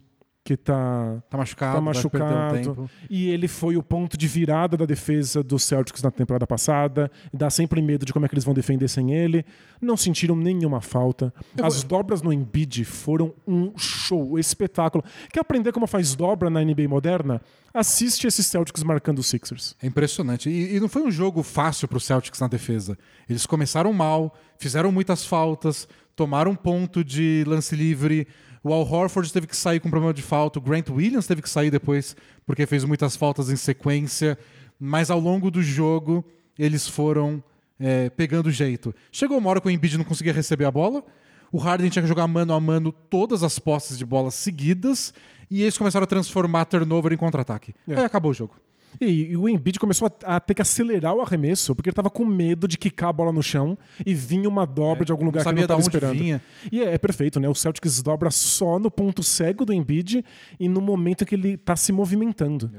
que tá, Tá machucado, tá um machucado. tempo. E ele foi o ponto de virada da defesa dos Celtics na temporada passada. Dá sempre medo de como é que eles vão defender sem ele. Não sentiram nenhuma falta. As dobras no Embiid foram um show, espetáculo. Quer aprender como faz dobra na NBA moderna? Assiste esses Celtics marcando os Sixers. É impressionante. E, e não foi um jogo fácil pro Celtics na defesa. Eles começaram mal, fizeram muitas faltas, tomaram um ponto de lance livre. O Al Horford teve que sair com problema de falta. O Grant Williams teve que sair depois porque fez muitas faltas em sequência. Mas ao longo do jogo, eles foram é, pegando jeito. Chegou uma hora que o Embiid não conseguia receber a bola. O Harden tinha que jogar mano a mano todas as posses de bola seguidas. E eles começaram a transformar turnover em contra-ataque. É. Aí acabou o jogo. E, e o Embiid começou a, a ter que acelerar o arremesso, porque ele tava com medo de quicar a bola no chão e vinha uma dobra de algum lugar que ele É, sabia não tava de onde esperando. vinha. E é, é perfeito, né? O Celtics dobra só no ponto cego do Embiid e no momento que ele tá se movimentando.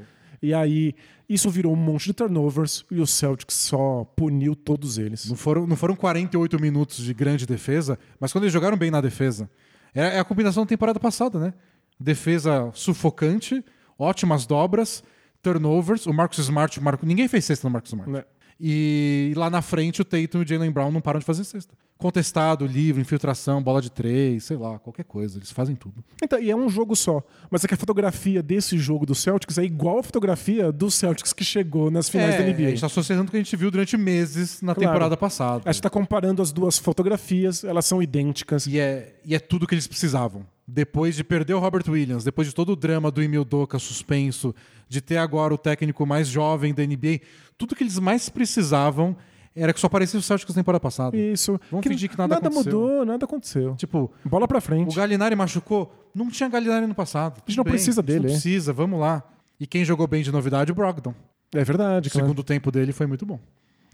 E aí, isso virou um monte de turnovers e o Celtics só puniu todos eles. Não foram, não foram 48 minutos de grande defesa, mas quando eles jogaram bem na defesa. É, é a combinação da temporada passada, né? Defesa sufocante, ótimas dobras, turnovers. O Marcus Smart, o Marco, ninguém fez cesta no Marcus Smart. Né? E lá na frente o Tatum e o Jalen Brown não param de fazer cesta. Contestado, livre, infiltração, bola de três, sei lá, qualquer coisa. Eles fazem tudo. Então, e é um jogo só. Mas é que a fotografia desse jogo do Celtics é igual a fotografia do Celtics que chegou nas finais é, da A NBA. gente está associando o que a gente viu durante meses na Claro. temporada passada. A gente tá comparando as duas fotografias, elas são idênticas. E é, e é tudo que eles precisavam. Depois de perder o Robert Williams, depois de todo o drama do Emil Doca suspenso, de ter agora o técnico mais jovem da NBA, tudo que eles mais precisavam era que só aparecesse o Celtics na temporada passada. Isso. Vamos fingir que nada aconteceu. mudou, nada aconteceu. Tipo, Bola pra frente. o Galinari machucou? Não tinha Galinari no passado. A gente não bem, precisa a gente dele, Não é. precisa, vamos lá. E quem jogou bem de novidade, o Brogdon. É verdade, O claro. segundo tempo dele foi muito bom.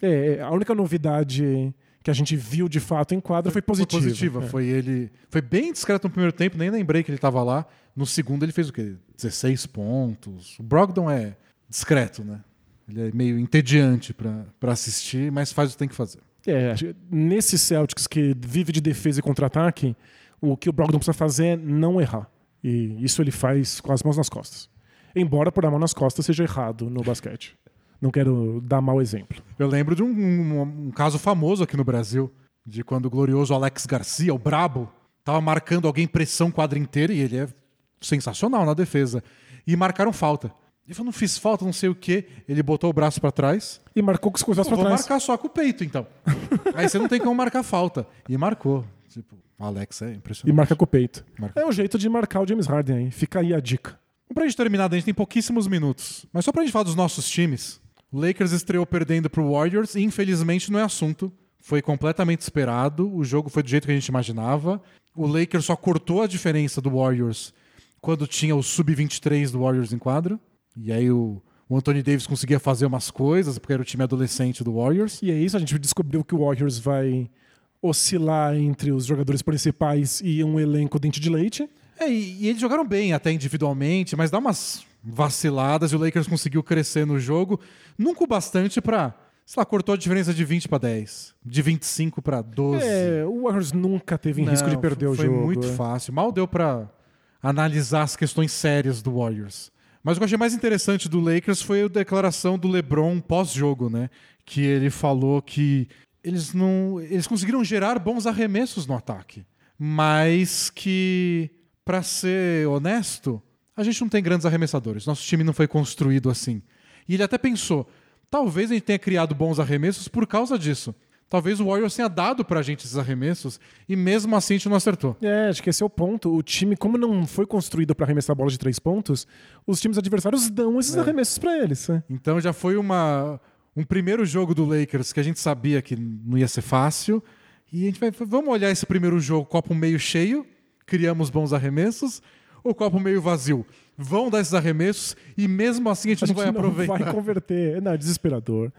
É, é, a única novidade que a gente viu de fato em quadra foi positiva. Foi positiva. É. Foi ele. Foi bem discreto no primeiro tempo, nem lembrei que ele estava lá. No segundo ele fez o quê? 16 pontos. O Brogdon é discreto, né? Ele é meio entediante para assistir, mas faz o que tem que fazer. É, nesse Celtics que vive de defesa e contra-ataque, o que o Brogdon precisa fazer é não errar. E isso ele faz com as mãos nas costas. Embora por a mão nas costas seja errado no basquete. Não quero dar mau exemplo. Eu lembro de um, um- um caso famoso aqui no Brasil, de quando o glorioso Alex Garcia, o Brabo, tava marcando alguém pressão quadra inteira e ele é sensacional na defesa. E marcaram falta. Ele falou, não fiz falta, não sei o quê. Ele botou o braço para trás. E marcou com os coisas Pô, pra vou trás. marcar só com o peito, então. Aí você não tem como marcar falta. E marcou. Tipo, o Alex é E impressionante. marca com o peito. Marca. É um jeito de marcar o James Harden aí. Fica aí a dica. Pra gente terminar, a gente tem pouquíssimos minutos. Mas só pra gente falar dos nossos times. O Lakers estreou perdendo pro Warriors e infelizmente não é assunto. Foi completamente esperado. O jogo foi do jeito que a gente imaginava. O Lakers só cortou a diferença do Warriors quando tinha o sub-23 do Warriors em quadra. E aí o, o Anthony Davis conseguia fazer umas coisas, porque era o time adolescente do Warriors. E é isso, a gente descobriu que o Warriors vai oscilar entre os jogadores principais e um elenco dente de leite. É, e, e eles jogaram bem até individualmente, mas dá umas vaciladas e o Lakers conseguiu crescer no jogo. Nunca o bastante pra. Sei lá, cortou a diferença de 20 pra 10, de 25 pra 12. É, o Warriors nunca teve em Não, risco de perder o foi jogo. muito é. fácil. Mal deu pra analisar as questões sérias do Warriors. Mas o que eu achei mais interessante do Lakers foi a declaração do LeBron pós-jogo, né? Que ele falou que eles não, eles conseguiram gerar bons arremessos no ataque, mas que pra ser honesto, a gente não tem grandes arremessadores. Nosso time não foi construído assim. E ele até pensou, talvez a gente tenha criado bons arremessos por causa disso. Talvez o Warriors tenha dado pra gente esses arremessos e mesmo assim a gente não acertou. É, acho que esse é o ponto. O time, como não foi construído para arremessar bola de três pontos, os times adversários dão esses arremessos para eles. né? Então já foi uma, um primeiro jogo do Lakers que a gente sabia que não ia ser fácil. E a gente vai, vamos olhar esse primeiro jogo, copo meio cheio, criamos bons arremessos, ou copo meio vazio? Vão dar esses arremessos e mesmo assim a gente, A não gente vai não aproveitar. vai converter. Não, é desesperador.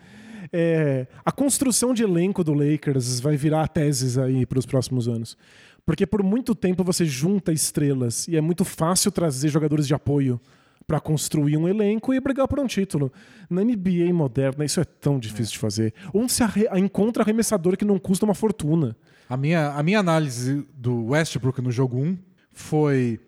É, a construção de elenco do Lakers vai virar teses aí para os próximos anos. Porque por muito tempo você junta estrelas e é muito fácil trazer jogadores de apoio para construir um elenco e brigar por um título. Na NBA moderna, isso é tão difícil de fazer. Onde se arre- encontra arremessador que não custa uma fortuna? A minha, a minha análise do Westbrook no jogo 1 foi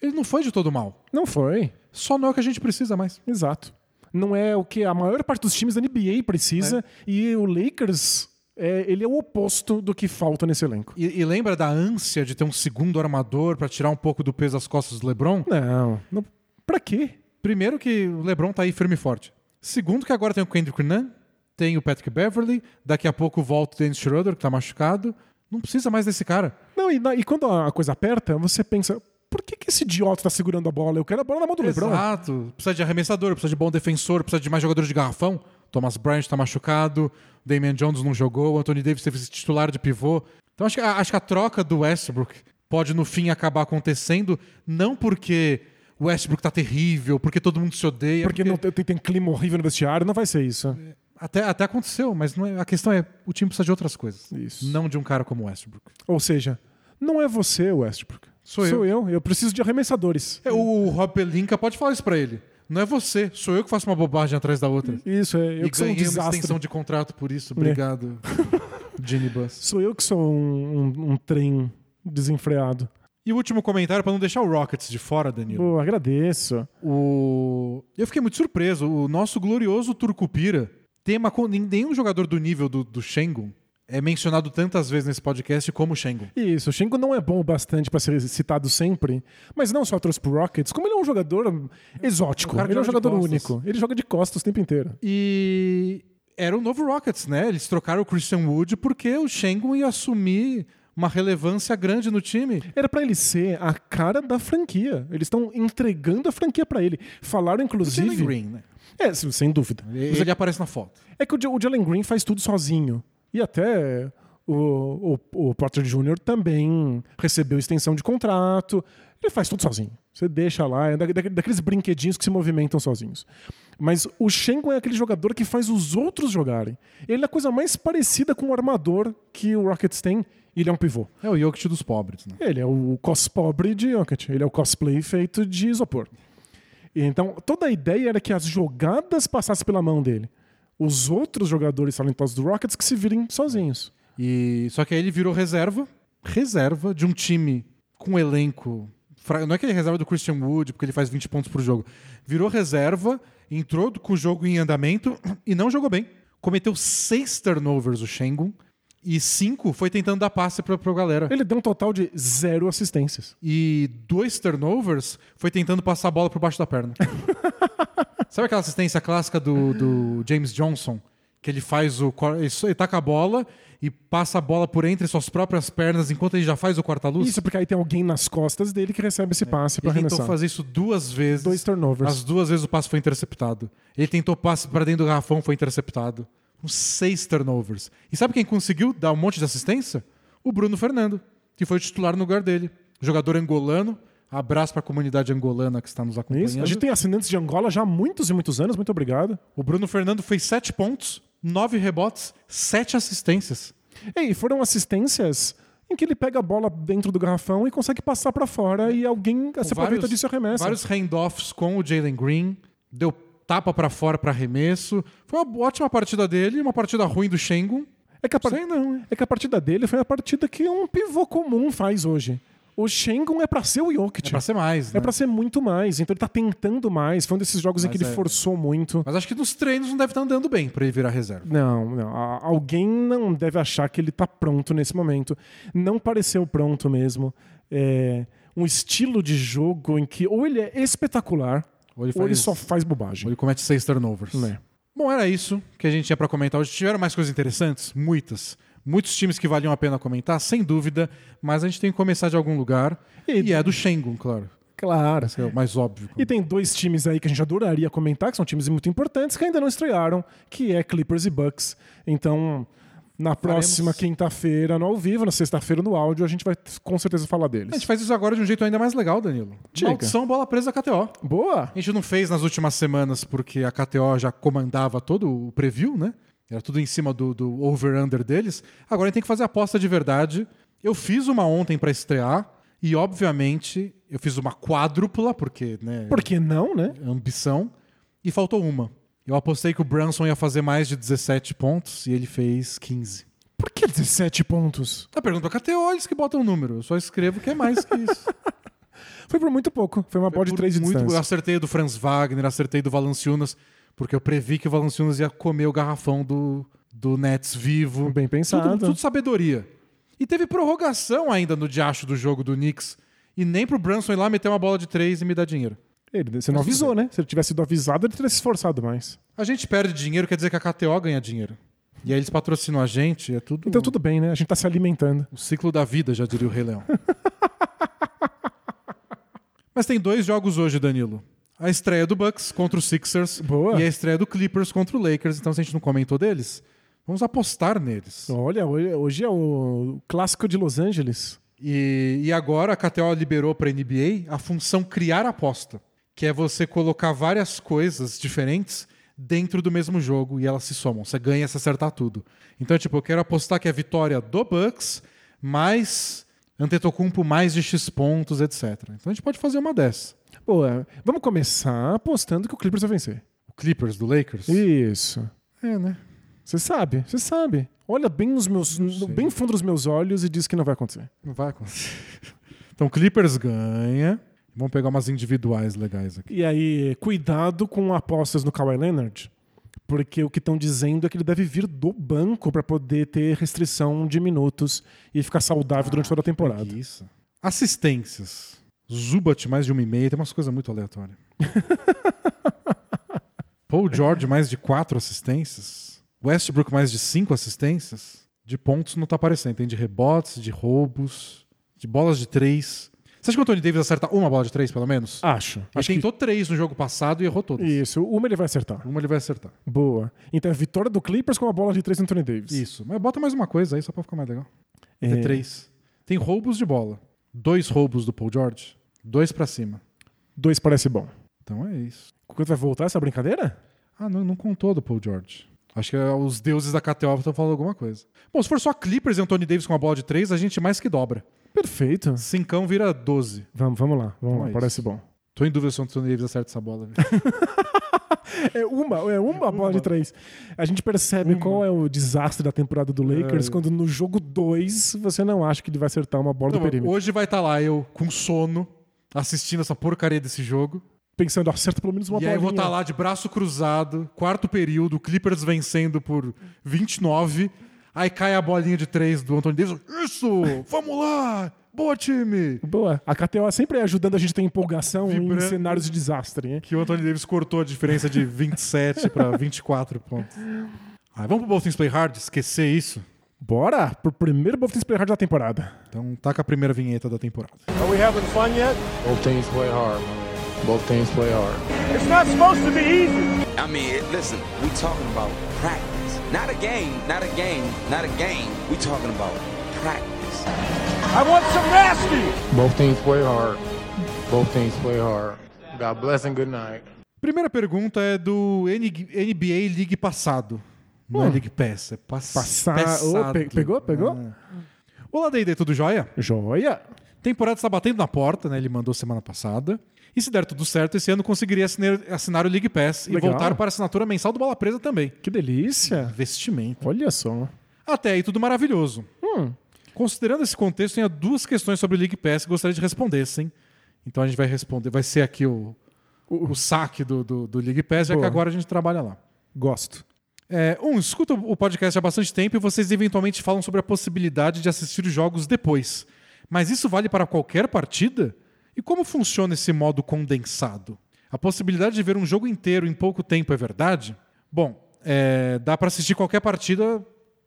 Ele não foi de todo mal. Não foi. Só não é o que a gente precisa mais. Exato. Não é o que a maior parte dos times da NBA precisa e o Lakers, é, ele é o oposto do que falta nesse elenco. E, e lembra da ânsia de ter um segundo armador pra tirar um pouco do peso das costas do LeBron? Não, não pra quê? Primeiro que o LeBron tá aí firme e forte. Segundo que agora tem o Kendrick Nunn, tem o Patrick Beverly, daqui a pouco volta o Dennis Schroeder, que tá machucado. Não precisa mais desse cara. Não, e, e quando a coisa aperta, você pensa, por que, que esse idiota tá segurando a bola? Eu quero a bola na mão do LeBron. Exato. Precisa de arremessador, precisa de bom defensor, precisa de mais jogadores de garrafão. Thomas Bryant tá machucado, Damian Jones não jogou, o Anthony Davis teve esse titular de pivô. Então acho que, a- acho que a troca do Westbrook pode no fim acabar acontecendo, não porque o Westbrook tá terrível, porque todo mundo se odeia. Porque não tem, tem clima horrível no vestiário, não vai ser isso. Até, até aconteceu, mas é- a questão é o time precisa de outras coisas. Isso. Não de um cara como o Westbrook. Ou seja, não é você, Westbrook. Sou eu. Sou eu. Eu preciso de arremessadores. É, o Rob Pelinka pode falar isso pra ele. Não é você, sou eu que faço uma bobagem atrás da outra. Isso, é eu e que sou um desastre. extensão de contrato por isso. Obrigado, Ginny Bus. Sou eu que sou um, um- um trem desenfreado. E o último comentário, pra não deixar o Rockets de fora, Danilo. Pô, agradeço. O... Eu fiquei muito surpreso. O nosso glorioso Turcupira tem uma... con- nenhum jogador do nível do, do Shengun é mencionado tantas vezes nesse podcast como o Shengun. Isso, o Shengo não é bom o bastante pra ser citado sempre, mas não só trouxe pro Rockets, como ele é um jogador exótico. Que ele é um jogador único. Ele joga de costas o tempo inteiro. E era o novo Rockets, né? Eles trocaram o Christian Wood porque o Shengun ia assumir uma relevância grande no time. Era pra ele ser a cara da franquia. Eles estão entregando a franquia pra ele. Falaram, Jalen inclusive. Green, né? É, sem dúvida. Mas ele aparece na foto. É que o o Jalen Green faz tudo sozinho. E até o, o, o Porter Jr. também recebeu extensão de contrato. Ele faz tudo sozinho. Você deixa lá, é da- da- daqueles brinquedinhos que se movimentam sozinhos. Mas o Shengo é aquele jogador que faz os outros jogarem. Ele é a coisa mais parecida com o armador que o Rockets tem. e Ele é um pivô. É o Jokic dos pobres, né? Ele é o cos pobre de Jokic. Ele é o cosplay feito de isopor. Então, toda a ideia era que as jogadas passassem pela mão dele. Os outros jogadores talentosos do Rockets que se virem sozinhos. E só que aí ele virou reserva, reserva de um time com elenco. fra- Não é que ele é reserva do Christian Wood, porque ele faz 20 pontos por jogo. Virou reserva, entrou com o jogo em andamento e não jogou bem. Cometeu seis turnovers o Shengun e cinco foi tentando dar passe pra, pra galera. Ele deu um total de zero assistências. E dois turnovers foi tentando passar a bola por baixo da perna. Sabe aquela assistência clássica do, do James Johnson? Que ele faz o. Ele taca a bola e passa a bola por entre suas próprias pernas enquanto ele já faz o quarta-luz? Isso porque aí tem alguém nas costas dele que recebe esse passe pra Ele tentou arremessar. fazer isso duas vezes. Dois turnovers. As duas vezes o passe foi interceptado. Ele tentou passe para dentro do garrafão, foi interceptado. Uns seis turnovers. E sabe quem conseguiu dar um monte de assistência? O Bruno Fernando, que foi o titular no lugar dele. Jogador angolano. Abraço para a comunidade angolana que está nos acompanhando. Isso. A gente tem assinantes de Angola já há muitos e muitos anos. Muito obrigado. O Bruno Fernando fez sete pontos, nove rebotes, sete assistências. E foram assistências em que ele pega a bola dentro do garrafão e consegue passar pra fora e alguém se aproveita disso e arremessa. vários handoffs com o Jalen Green. Deu tapa para fora para arremesso. Foi uma ótima partida dele, uma partida ruim do Shengun. É que, a Sei não, é que a partida dele foi a partida que um pivô comum faz hoje. O Shengun é pra ser o Jokic. É pra ser mais, né? É pra ser muito mais. Então ele tá tentando mais. Foi um desses jogos em Mas que ele é- forçou muito. Mas acho que nos treinos não deve estar andando bem para ele virar reserva. Não, não. Alguém não deve achar que ele tá pronto nesse momento. Não pareceu pronto mesmo. É um estilo de jogo em que ou ele é espetacular Ou ele, ou ele faz- só faz bobagem. ou ele comete seis turnovers. Né? Bom, era isso que a gente tinha para comentar hoje. Tiveram mais coisas interessantes? Muitas. Muitos times que valiam a pena comentar, sem dúvida, mas a gente tem que começar de algum lugar. E- E, é do Shengun, claro. Claro. Esse é o mais óbvio. E tem dois times aí que a gente adoraria comentar, que são times muito importantes, que ainda não estrearam, que é Clippers e Bucks. Então, na próxima quinta-feira no ao vivo, na sexta-feira no áudio, a gente vai com certeza falar deles. A gente faz isso agora de um jeito ainda mais legal, Danilo. Diga. Maldição bola presa KTO. Boa! A gente não fez nas últimas semanas porque a KTO já comandava todo o preview, né? Era tudo em cima do, do over-under deles. Agora a gente tem que fazer a aposta de verdade. Eu fiz uma ontem para estrear e, obviamente, eu fiz uma quádrupla, porque, né? Por que não, né? ambição, e faltou uma. Eu apostei que o Brunson ia fazer mais de 17 pontos e ele fez 15. Por que 17 pontos? Tá pergunta KTO, eles que botam o número. Eu só escrevo que é mais que isso. Foi por muito pouco. Foi uma bola de três de muito, Eu distância. acertei do Franz Wagner, acertei do Valanciunas, porque eu previ que o Valanciunas ia comer o garrafão do, do Nets vivo. Bem pensado. Tudo, tudo sabedoria. E teve prorrogação ainda no diacho do jogo do Knicks. E nem pro Brunson ir lá meter uma bola de três e me dar dinheiro. Ele, você não avisou, né? Se ele tivesse sido avisado, ele teria se esforçado mais. A gente perde dinheiro, quer dizer que a KTO ganha dinheiro. E aí eles patrocinam a gente, é tudo Então tudo bem, né? A gente tá se alimentando. o ciclo da vida, já diria o Rei Leão. Mas tem dois jogos hoje, Danilo. A estreia do Bucks contra o Sixers Boa. e a estreia do Clippers contra o Lakers. Então, se a gente não comentou deles, vamos apostar neles. Olha, hoje é o clássico de Los Angeles. E, e agora a KTO liberou para a NBA a função criar aposta, que é você colocar várias coisas diferentes dentro do mesmo jogo e elas se somam. Você ganha se acertar tudo. Então, tipo, eu quero apostar que é a vitória do Bucks mais Antetokounmpo mais de X pontos, etc. Então a gente pode fazer uma dessa. Boa. Vamos começar apostando que o Clippers vai vencer. O Clippers do Lakers? Isso. É, né? Você sabe, você sabe. Olha bem nos meus, no, bem fundo dos meus olhos e diz que não vai acontecer. Não vai acontecer. Então, Clippers ganha. Vamos pegar umas individuais legais aqui. E aí, cuidado com apostas no Kawhi Leonard, porque o que estão dizendo é que ele deve vir do banco para poder ter restrição de minutos e ficar saudável durante toda a temporada. Isso. Assistências. Zubat mais de uma e meia. Tem umas coisas muito aleatórias. Paul George mais de quatro assistências. Westbrook mais de cinco assistências. De pontos não tá aparecendo. Tem de rebotes, de roubos, de bolas de três. Você acha que o Anthony Davis acerta uma bola de três, pelo menos? Acho. Ele Acho que tentou três no jogo passado e errou todas. isso. Uma ele vai acertar. Uma ele vai acertar. Boa. Então é vitória do Clippers com a bola de três do Anthony Davis. Isso. Mas bota mais uma coisa aí, só pra ficar mais legal. É. É três. Tem roubos de bola. Dois roubos do Paul George. Dois pra cima. Dois parece bom. Então é isso. Quando vai voltar essa brincadeira? Ah, não, não contou do Paul George. Acho que é, os deuses da KTO estão falando alguma coisa. Bom, se for só Clippers e Anthony Davis com uma bola de três, a gente mais que dobra. Perfeito. Cincão vira 12. Vamos, vamos lá. Vamos Então lá. é Parece isso. bom. Tô em dúvida se o Anthony Davis acerta essa bola. É uma, é uma bola de três. A gente percebe qual é o desastre da temporada do Lakers É. quando no jogo 2 você não acha que ele vai acertar uma bola do Não, perímetro. hoje vai estar lá eu com sono, assistindo essa porcaria desse jogo. Pensando, acerta pelo menos uma e aí eu vou estar lá de braço cruzado, quarto período, Clippers vencendo por 29. Aí cai a bolinha de três do Anthony Davis. Isso! Vamos lá! Boa, time! Boa. A KTO sempre ajudando a gente a ter empolgação em Vibrando. cenários de desastre. Hein? Que o Anthony Davis cortou a diferença de 27 para 24 pontos. Aí, vamos pro Both Things Play Hard? Esquecer isso? Bora pro primeiro Both Things Play Hard da temporada. Então taca a primeira vinheta da temporada. Are we having fun yet? Both teams play hard. Both teams play hard. It's not supposed to be easy. I mean, listen, we talking about practice. Not a game, not a game, not a game. We talking about practice. I want some nasty. Both teams play hard. Both teams play hard. God bless and good night. Primeira pergunta é do N- NBA League passado. Não é Hum. League Pass, é pass... Passar. passado. Ô, pe- pegou? Pegou? Ah. Olá, D&D, tudo jóia? Joia. Temporada está batendo na porta, né? Ele mandou semana passada. E se der tudo certo, esse ano conseguiria assinar, assinar o League Pass Legal. e voltar para a assinatura mensal do Bola Presa também. Que delícia. Investimento. Olha só. Até aí tudo maravilhoso. Hum. Considerando esse contexto, tenho duas questões sobre o League Pass que gostaria de respondessem. Então a gente vai responder, vai ser aqui o, o, saque do, do, do League Pass, já Boa. que agora a gente trabalha lá. Gosto. É, um, escuta o podcast há bastante tempo e vocês eventualmente falam sobre a possibilidade de assistir os jogos depois. Mas isso vale para qualquer partida? E como funciona esse modo condensado? A possibilidade de ver um jogo inteiro em pouco tempo é verdade? Bom, é, dá para assistir qualquer partida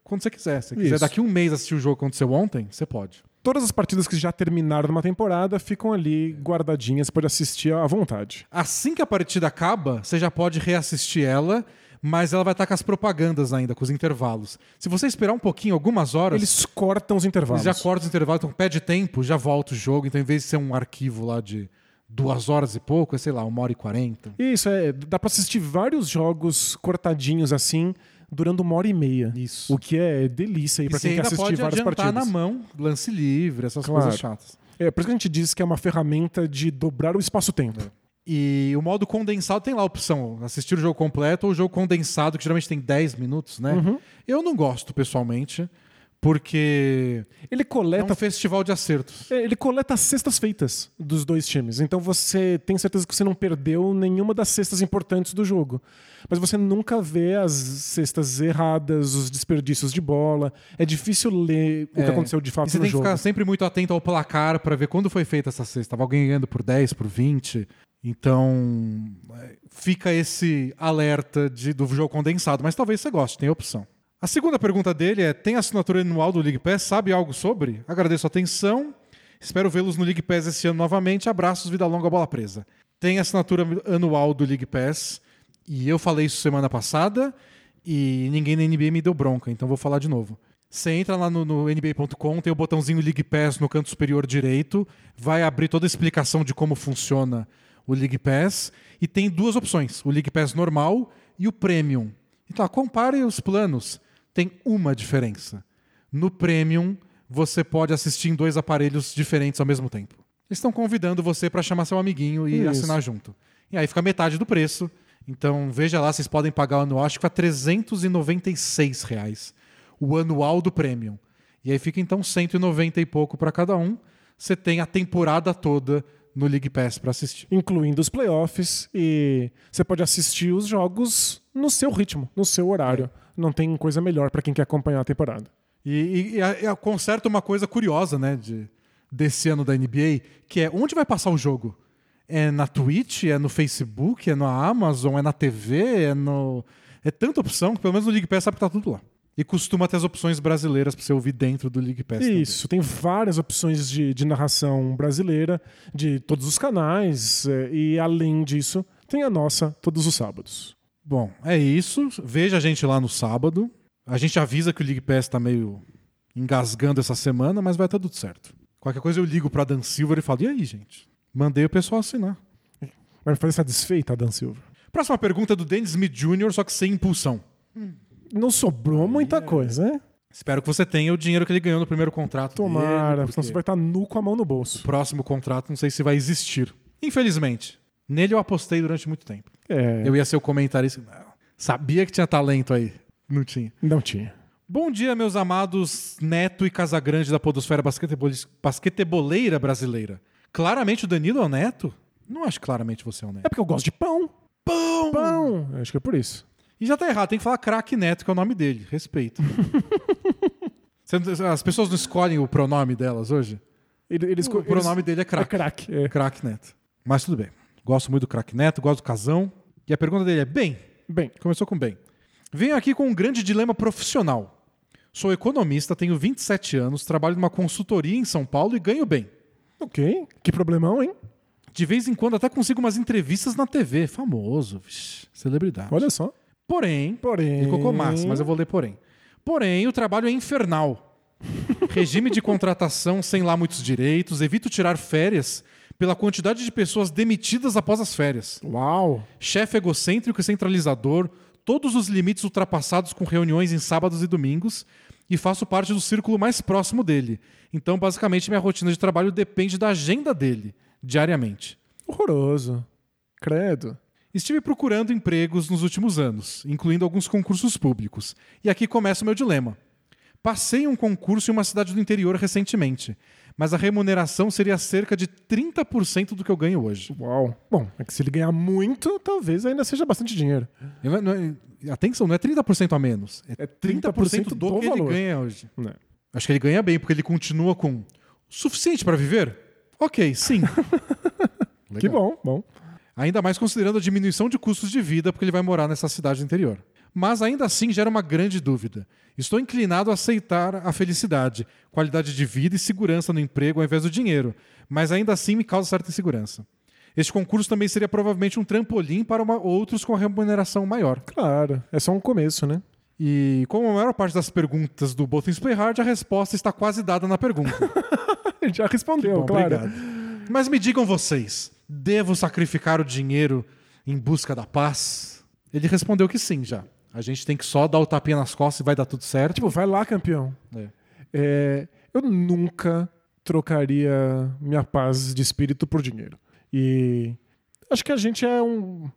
quando você quiser. Se você quiser Isso. daqui um mês assistir o jogo que aconteceu ontem, você pode. Todas as partidas que já terminaram numa temporada ficam ali guardadinhas, você pode assistir à vontade. Assim que a partida acaba, você já pode reassistir ela, mas ela vai estar com as propagandas ainda, com os intervalos. Se você esperar um pouquinho, algumas horas. Eles cortam os intervalos. Eles já cortam os intervalos, então pede tempo, já volta o jogo. Então, em vez de ser um arquivo lá de duas horas e pouco, é, sei lá, uma hora e quarenta. Isso, é. Dá pra assistir vários jogos cortadinhos assim, durando uma hora e meia. Isso. O que é delícia aí pra você quem quer assistir pode várias partidas. na mão, lance livre, essas Claro. coisas chatas. É por isso que a gente diz que é uma ferramenta de dobrar o espaço-tempo. E o modo condensado tem lá a opção, assistir o jogo completo ou o jogo condensado, que geralmente tem 10 minutos, né? Uhum. Eu não gosto, pessoalmente, Porque Ele é coleta um festival de acertos. É, Ele coleta as cestas feitas dos dois times. Então você tem certeza que você não perdeu nenhuma das cestas importantes do jogo. Mas você nunca vê as cestas erradas, os desperdícios de bola. É difícil ler o que É. aconteceu de E fato você no tem que jogo. ficar sempre muito atento ao placar para ver quando foi feita essa cesta. Tava alguém ganhando por 10, por 20. Então, é, fica esse alerta de, do jogo condensado. Mas talvez você goste, tem opção. A segunda pergunta dele é: tem assinatura anual do League Pass? Sabe algo sobre? Agradeço a atenção. Espero vê-los no League Pass esse ano novamente. Abraços, vida longa, bola presa. Tem assinatura anual do League Pass. E eu falei isso semana passada. E ninguém na NBA me deu bronca, então vou falar de novo. Você entra lá no, no NBA.com, tem o botãozinho League Pass no canto superior direito, vai abrir toda a explicação de como funciona o League Pass e tem duas opções: o League Pass normal e o Premium. Então, compare os planos. Tem uma diferença. No Premium, você pode assistir em dois aparelhos diferentes ao mesmo tempo. Eles estão convidando você para chamar seu amiguinho e Isso. assinar junto. E aí fica metade do preço. Então, veja lá, vocês podem pagar o anual, acho que 396 reais. O anual do Premium. E aí fica então 190 e pouco para cada um. Você tem a temporada toda no League Pass para assistir. Incluindo os playoffs. E você pode assistir os jogos no seu ritmo, no seu horário. Não tem coisa melhor para quem quer acompanhar a temporada. E, e, e conserta uma coisa curiosa, né, de, desse ano da NBA, que é onde vai passar o jogo? É na Twitch, é no Facebook, é na Amazon, é na TV, é no. É tanta opção que pelo menos no League Pass sabe que tá tudo lá. E costuma ter as opções brasileiras pra você ouvir dentro do League Pass. também. Isso, tem várias opções de, de narração brasileira, de todos os canais, eh, e além disso, tem a nossa todos os sábados. Bom, é isso. Veja a gente lá no sábado. A gente avisa que o League Pass tá meio engasgando essa semana, mas vai estar tudo certo. Qualquer coisa eu ligo pra Dan Silver e falo: e aí, gente? Mandei o pessoal assinar. Vai fazer essa desfeita, Dan Silva. Próxima pergunta é do Dennis Smith Jr., só que sem impulsão. Não sobrou muita coisa, né? Espero que você tenha o dinheiro que ele ganhou no primeiro contrato. Tomara, dele, senão você vai estar nu com a mão no bolso. O próximo contrato não sei se vai existir. Infelizmente. Nele eu apostei durante muito tempo. É, Eu ia ser o comentarista. Sabia que tinha talento aí. Não tinha. não tinha. Bom dia, meus amados Neto e Casagrande da Podosfera basquetebol... basqueteboleira brasileira. Claramente o Danilo é o Neto? Não acho que claramente você é o É Neto. porque eu gosto de pão. Pão! Pão! Acho que é por isso. E já tá errado, tem que falar craque Neto, que é o nome dele. Respeito. As pessoas não escolhem o pronome delas hoje? Ele, eles, O pronome dele é É craque. craque. É. Craque Neto. Mas tudo bem. Gosto muito do craque Neto, gosto do casão. E a pergunta dele é: bem, Bem, começou com bem. Venho aqui com um grande dilema profissional. Sou economista, tenho 27 anos, trabalho numa consultoria em São Paulo e ganho bem. ok. Que problemão, hein? De vez em quando até consigo umas entrevistas na TV. Famoso, vixi, celebridade. Olha só. Porém, Porém. ele colocou massa, mas eu vou ler porém. Porém, o trabalho é infernal. Regime de contratação sem lá muitos direitos, evito tirar férias pela quantidade de pessoas demitidas após as férias. Uau! Chefe egocêntrico e centralizador, todos os limites ultrapassados com reuniões em sábados e domingos, e faço parte do círculo mais próximo dele. Então, basicamente, minha rotina de trabalho depende da agenda dele, diariamente. Horroroso. Credo. Estive procurando empregos nos últimos anos, incluindo alguns concursos públicos. E aqui começa o meu dilema. Passei um concurso em uma cidade do interior recentemente, mas a remuneração seria cerca de 30% do que eu ganho hoje. Uau. Bom, é que se ele ganhar muito, talvez ainda seja bastante dinheiro. É- não é- atenção, não é 30% a menos. É 30% do, do que ele valor. ganha hoje. Né? Acho que ele ganha bem, porque ele continua com o suficiente para viver? Ok, sim. Que bom, bom. Ainda mais considerando a diminuição de custos de vida, porque ele vai morar nessa cidade do interior. Mas ainda assim gera uma grande dúvida. Estou inclinado a aceitar a felicidade, qualidade de vida e segurança no emprego ao invés do dinheiro, mas ainda assim me causa certa insegurança. Este concurso também seria provavelmente um trampolim para uma- outros com a remuneração maior. Claro, é só um começo, né? E como a maior parte das perguntas do Both Things Play Hard, a resposta está quase dada na pergunta. Ele já respondeu, Bom, claro. obrigado. Mas me digam vocês, devo sacrificar o dinheiro em busca da paz? Ele respondeu que sim, já. A gente tem que só dar o tapinha nas costas e vai dar tudo certo. Tipo, vai lá, campeão. É. É, eu nunca trocaria minha paz de espírito por dinheiro. E acho que a gente é um,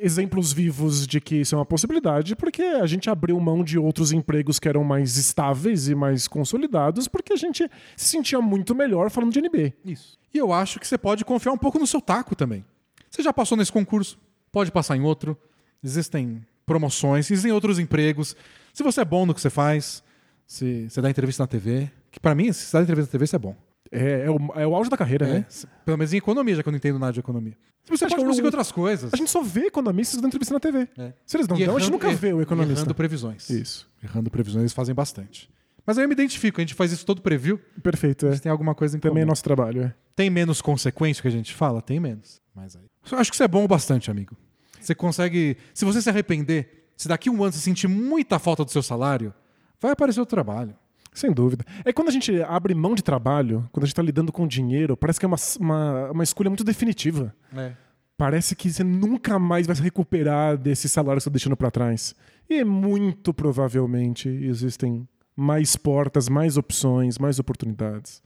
exemplos vivos de que isso é uma possibilidade, porque a gente abriu mão de outros empregos que eram mais estáveis e mais consolidados, porque a gente se sentia muito melhor falando de NBA. Isso. E eu acho que você pode confiar um pouco no seu taco também. Você já passou nesse concurso, pode passar em outro. Existem promoções, existem outros empregos. Se você é bom no que você faz, se você dá entrevista na TV, que pra mim, se você dá entrevista na TV, isso é bom. É, é o, é o auge da carreira, É, né? Pelo menos em economia, já que eu não entendo nada de economia. Se você pode que conseguir o- outras coisas. A gente só vê economistas dando entrevista na TV. É. Se eles não E dão, a gente nunca vê o economista. Errando previsões. Isso. Errando previsões, eles fazem bastante. Mas aí eu me identifico, a gente faz isso todo preview, Perfeito, é. se tem alguma coisa em Também é comum. nosso trabalho, é. Tem menos consequência que a gente fala? Tem menos. Mas aí. Eu acho que isso é bom bastante, amigo. Você consegue. Se você se arrepender, se daqui um ano você sentir muita falta do seu salário, vai aparecer outro trabalho. Sem dúvida. É quando a gente abre mão de trabalho, quando a gente tá lidando com dinheiro, parece que é uma, uma, uma escolha muito definitiva. Parece que você nunca mais vai se recuperar desse salário que você tá deixando pra trás. E muito provavelmente existem mais portas, mais opções, mais oportunidades.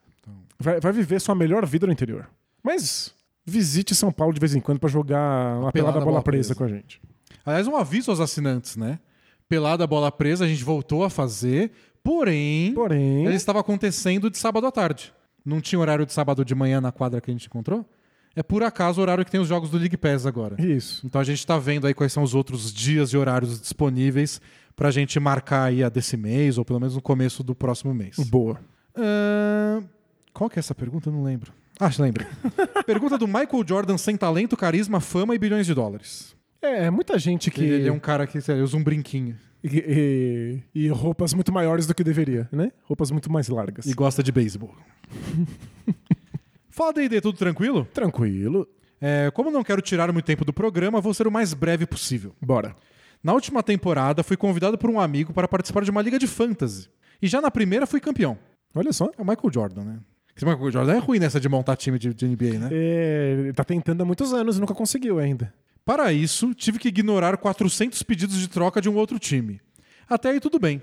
Vai, vai viver sua melhor vida no interior. Mas visite São Paulo de vez em quando pra jogar uma pelada bola, presa, com a gente. Aliás, um aviso aos assinantes, né? Pelada bola presa, a gente voltou a fazer, porém. Porém, Ele estava acontecendo de sábado à tarde. Não tinha horário de sábado de manhã na quadra que a gente encontrou? É por acaso o horário que tem os jogos do League Pass agora. isso. Então a gente está vendo aí quais são os outros dias e horários disponíveis pra gente marcar aí a desse mês, ou pelo menos no começo do próximo mês. Boa. Ahn, qual que é essa pergunta? Eu não lembro. Ah, lembro. pergunta do Michael Jordan sem talento, carisma, fama e bilhões de dólares. É, muita gente que. Ele, ele é um cara que sei usa um brinquinho E, e- e roupas muito maiores do que deveria, né? Roupas muito mais largas. e gosta de beisebol. Fala D&D, tudo tranquilo? Tranquilo. É, como não quero tirar muito tempo do programa, vou ser o mais breve possível. Bora. Na última temporada, fui convidado por um amigo para participar de uma liga de fantasy. E já na primeira fui campeão. Olha só. É o Michael Jordan, né? Michael Jordan é ruim nessa de montar time de, de NBA, né? É, ele tá tentando há muitos anos e nunca conseguiu ainda. Para isso, tive que ignorar 400 pedidos de troca de um outro time. Até aí tudo bem.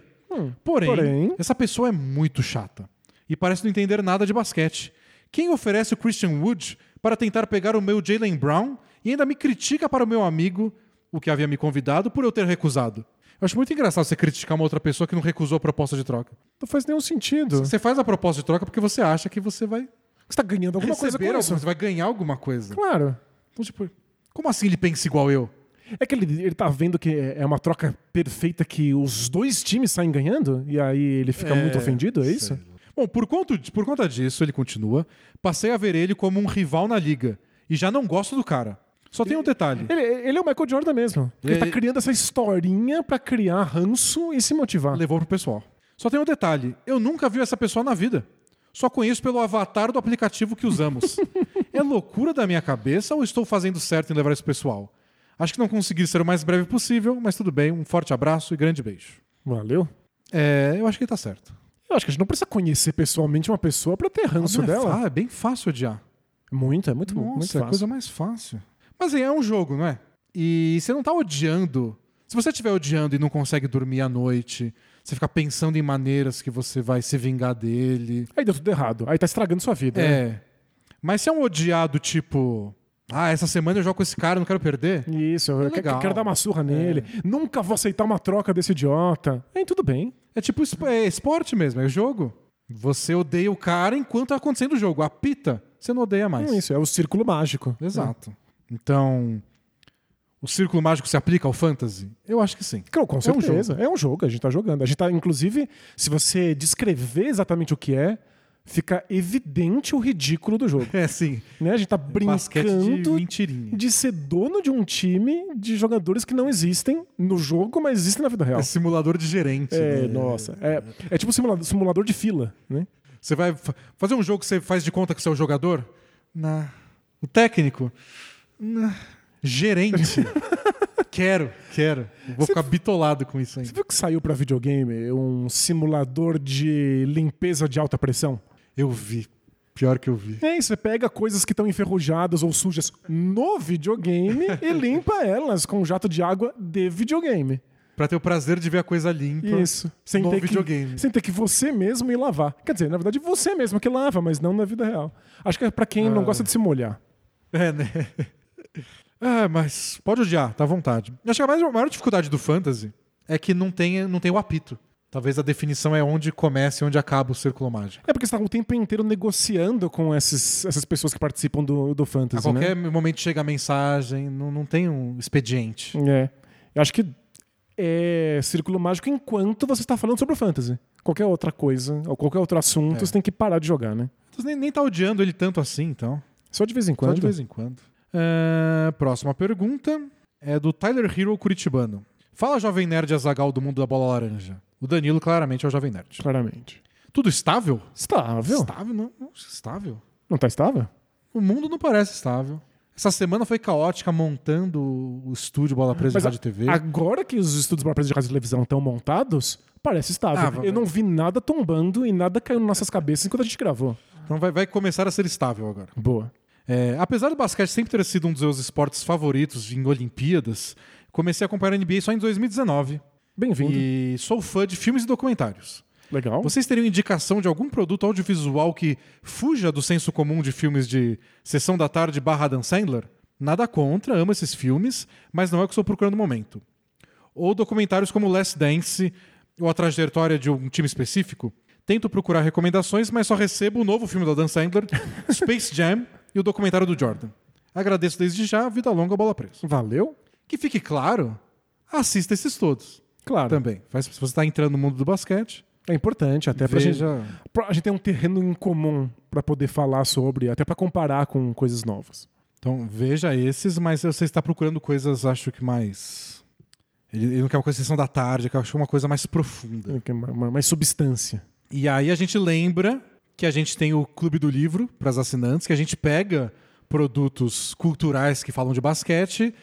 Porém, porém- essa pessoa é muito chata. E parece não entender nada de basquete. Quem oferece o Christian Wood para tentar pegar o meu Jalen Brown e ainda me critica para o meu amigo, o que havia me convidado, por eu ter recusado. Eu acho muito engraçado você criticar uma outra pessoa que não recusou a proposta de troca. Não faz nenhum sentido. Você faz a proposta de troca porque você acha que você vai Você tá ganhando alguma coisa com isso. você vai ganhar alguma coisa. Claro. Então, tipo, como assim ele pensa igual eu? É que ele, ele tá vendo que é uma troca perfeita que os dois times saem ganhando e aí ele fica muito ofendido, é isso? Bom, por conta, por conta disso, ele continua, passei a ver ele como um rival na liga. E já não gosto do cara. Só tem um detalhe. Ele, ele é o Michael Jordan mesmo. Ele, tá Ele- criando essa historinha pra criar ranço e se motivar. Levou pro pessoal. Só tem um detalhe. Eu nunca vi essa pessoa na vida. Só conheço pelo avatar do aplicativo que usamos. é loucura da minha cabeça ou estou fazendo certo em levar esse pessoal? Acho que não consegui ser o mais breve possível, mas tudo bem. Um forte abraço e grande beijo. Valeu. É, eu acho que ele tá certo. Eu acho que a gente não precisa conhecer pessoalmente uma pessoa pra ter ranço Não é dela. fa- É bem fácil odiar. Muito, é muito, Nossa, muito é a fácil. coisa mais fácil. Mas assim, é um jogo, não é? E você não tá odiando. Se você estiver odiando e não consegue dormir à noite, você fica pensando em maneiras que você vai se vingar dele. Aí deu tudo errado. Aí tá estragando sua vida. né? É. Mas se é um odiado tipo. Ah, essa semana eu jogo com esse cara, não quero perder. Isso, eu quero, legal. quero dar uma surra nele. Nunca vou aceitar uma troca desse idiota. Aí tudo bem. É tipo é esporte mesmo, é jogo. Você odeia o cara enquanto tá acontecendo o jogo. Apita, você não odeia mais. É isso, é o círculo mágico. Exato. Então, o círculo mágico se aplica ao fantasy? Eu acho que sim. Com um certeza. É um jogo, a gente tá jogando. A gente tá, inclusive, se você descrever exatamente o que é, fica evidente o ridículo do jogo. É, sim. né? A gente tá de brincando mentirinha. de ser dono de um time de jogadores que não existem no jogo, mas existem na vida real. É simulador de gerente. É, né? nossa. É, é tipo simulador, simulador de fila, né? Você vai fa- fazer um jogo que você faz de conta que você é o jogador? Na... O técnico? Gerente. quero, quero. Vou ficar bitolado com isso Você ainda. viu que saiu pra videogame um simulador de limpeza de alta pressão? Eu vi. Pior que eu vi. É, você pega coisas que estão enferrujadas ou sujas no videogame e limpa elas com um jato de água de videogame. Pra ter o prazer de ver a coisa limpa Isso. Sem no ter videogame. Que, sem ter que você mesmo ir lavar. Quer dizer, na verdade, você mesmo que lava, mas não na vida real. Acho que é pra quem Ah. não gosta de se molhar. É, né? É, mas pode odiar, tá à vontade. Eu Acho que a maior, a maior dificuldade do fantasy é que não tem, não tem o apito. Talvez a definição é onde começa e onde acaba o círculo mágico. É porque você tá o tempo inteiro negociando com esses, essas pessoas que participam do, do A Fantasy, qualquer né? momento chega a mensagem, não, não tem um expediente. É. Eu acho que é círculo mágico enquanto você está falando sobre o Fantasy. Qualquer outra coisa, ou qualquer outro assunto, É. você tem que parar de jogar, né? Você nem, nem tá odiando ele tanto assim, então. Só de vez em Só quando. de vez em quando. É, próxima pergunta é do Tyler Hero Curitibano. Fala, jovem nerd Azagal do mundo da bola laranja. O Danilo claramente é o jovem nerd. Claramente. Tudo estável? Estável. Estável? Não, não, estável. Não tá estável? O mundo não parece estável. Essa semana foi caótica montando o estúdio Bola Presa de Mas Rádio e TV. Agora que os estudos para de rádio e televisão estão montados, parece estável. Ah, Eu não vi nada tombando e nada caindo nas nossas cabeças enquanto a gente gravou. Então vai, vai começar a ser estável agora. Boa. É, apesar do basquete sempre ter sido um dos meus esportes favoritos em Olimpíadas, comecei a acompanhar a NBA só em 2019. Bem-vindo. E sou fã de filmes e documentários. Legal. Vocês teriam indicação de algum produto audiovisual que fuja do senso comum de filmes de Sessão da Tarde barra Adam Sandler? Nada contra, amo esses filmes, mas não é o que estou procurando no momento. Ou documentários como Last Dance ou a trajetória de um time específico? Tento procurar recomendações, mas só recebo o novo filme do Adam Sandler, Space Jam e o documentário do Jordan. Agradeço desde já, vida longa, bola presa. Valeu? Que fique claro, assista esses todos Claro. também. Faz- Se você está entrando no mundo do basquete, É importante, até pra gente. pra- A gente tem um terreno em comum pra poder falar sobre, até pra comparar com coisas novas. Então veja esses, mas você está procurando coisas, acho que mais. Ele, ele não quer uma coisa sessão da tarde, quer uma coisa mais profunda. Que é uma- uma- Mais substância. E aí a gente lembra que a gente tem o Clube do Livro para as assinantes, que a gente pega produtos culturais que falam de basquete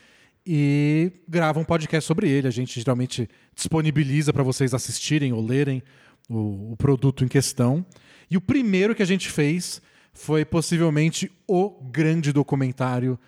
e grava um podcast sobre ele. A gente geralmente disponibiliza para vocês assistirem ou lerem o, o produto em questão. E o primeiro que a gente fez foi possivelmente o grande documentário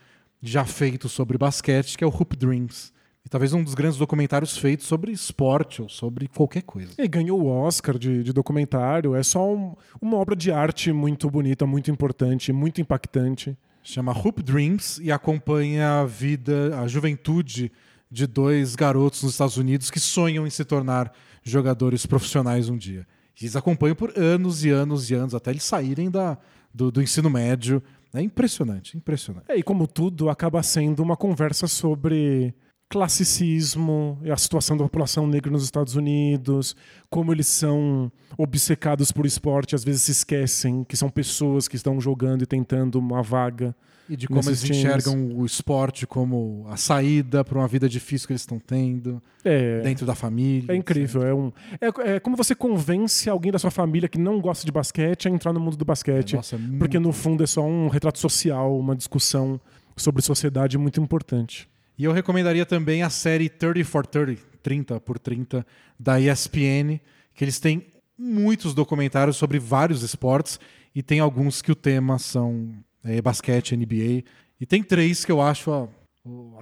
já feito sobre basquete, que é o Hoop Dreams. E talvez um dos grandes documentários feitos sobre esporte ou sobre qualquer coisa. E ganhou o Oscar de, de documentário. É só um- uma obra de arte muito bonita, muito importante, muito impactante. Chama Hoop Dreams e acompanha a vida, a juventude de dois garotos nos Estados Unidos que sonham em se tornar jogadores profissionais um dia. E eles acompanham por anos e anos e anos, até eles saírem da, do, do ensino médio. É impressionante, impressionante. É, e como tudo, acaba sendo uma conversa sobre classicismo, e a situação da população negra nos Estados Unidos, como eles são obcecados por esporte, às vezes se esquecem que são pessoas que estão jogando e tentando uma vaga. E de como eles times. enxergam o esporte como a saída para uma vida difícil que eles estão tendo, É, dentro da família. é incrível. É, um, é, é como você convence alguém da sua família que não gosta de basquete a entrar no mundo do basquete. Nossa, é muito- Porque no fundo é só um retrato social, uma discussão sobre sociedade muito importante. E eu recomendaria também a série 30 for 30, 30 por 30, da ESPN, que eles têm muitos documentários sobre vários esportes e tem alguns que o tema são é, basquete, NBA. E tem três que eu acho a,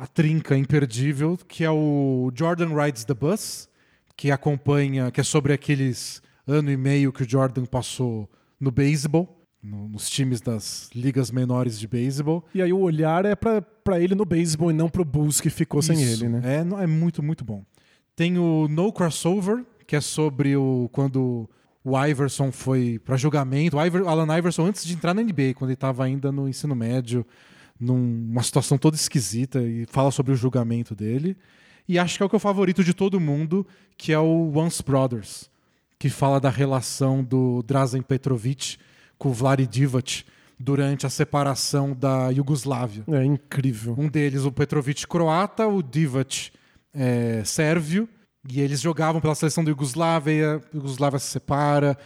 a trinca imperdível, que é o Jordan Rides the Bus, que acompanha, que é sobre aqueles ano e meio que o Jordan passou no beisebol, no- nos times das ligas menores de beisebol. E aí o olhar é pra ele no beisebol e não pro Bulls que ficou sem Isso. ele, né? É, não- é muito, muito bom. Tem o No Crossover, que é sobre o quando o Iverson foi para julgamento. O Iver, Alan Iverson, antes de entrar na NBA, quando ele estava ainda no ensino médio, numa situação toda esquisita, e fala sobre o julgamento dele. E acho que é o que é o favorito de todo mundo, que é o Once Brothers, que fala da relação do Drazen Petrovic com o Vlade Divac durante a separação da Iugoslávia. É incrível. Um deles, o Petrovic croata, o Divac é, sérvio, e eles jogavam pela seleção da Iugoslávia, a Iugoslávia se separa,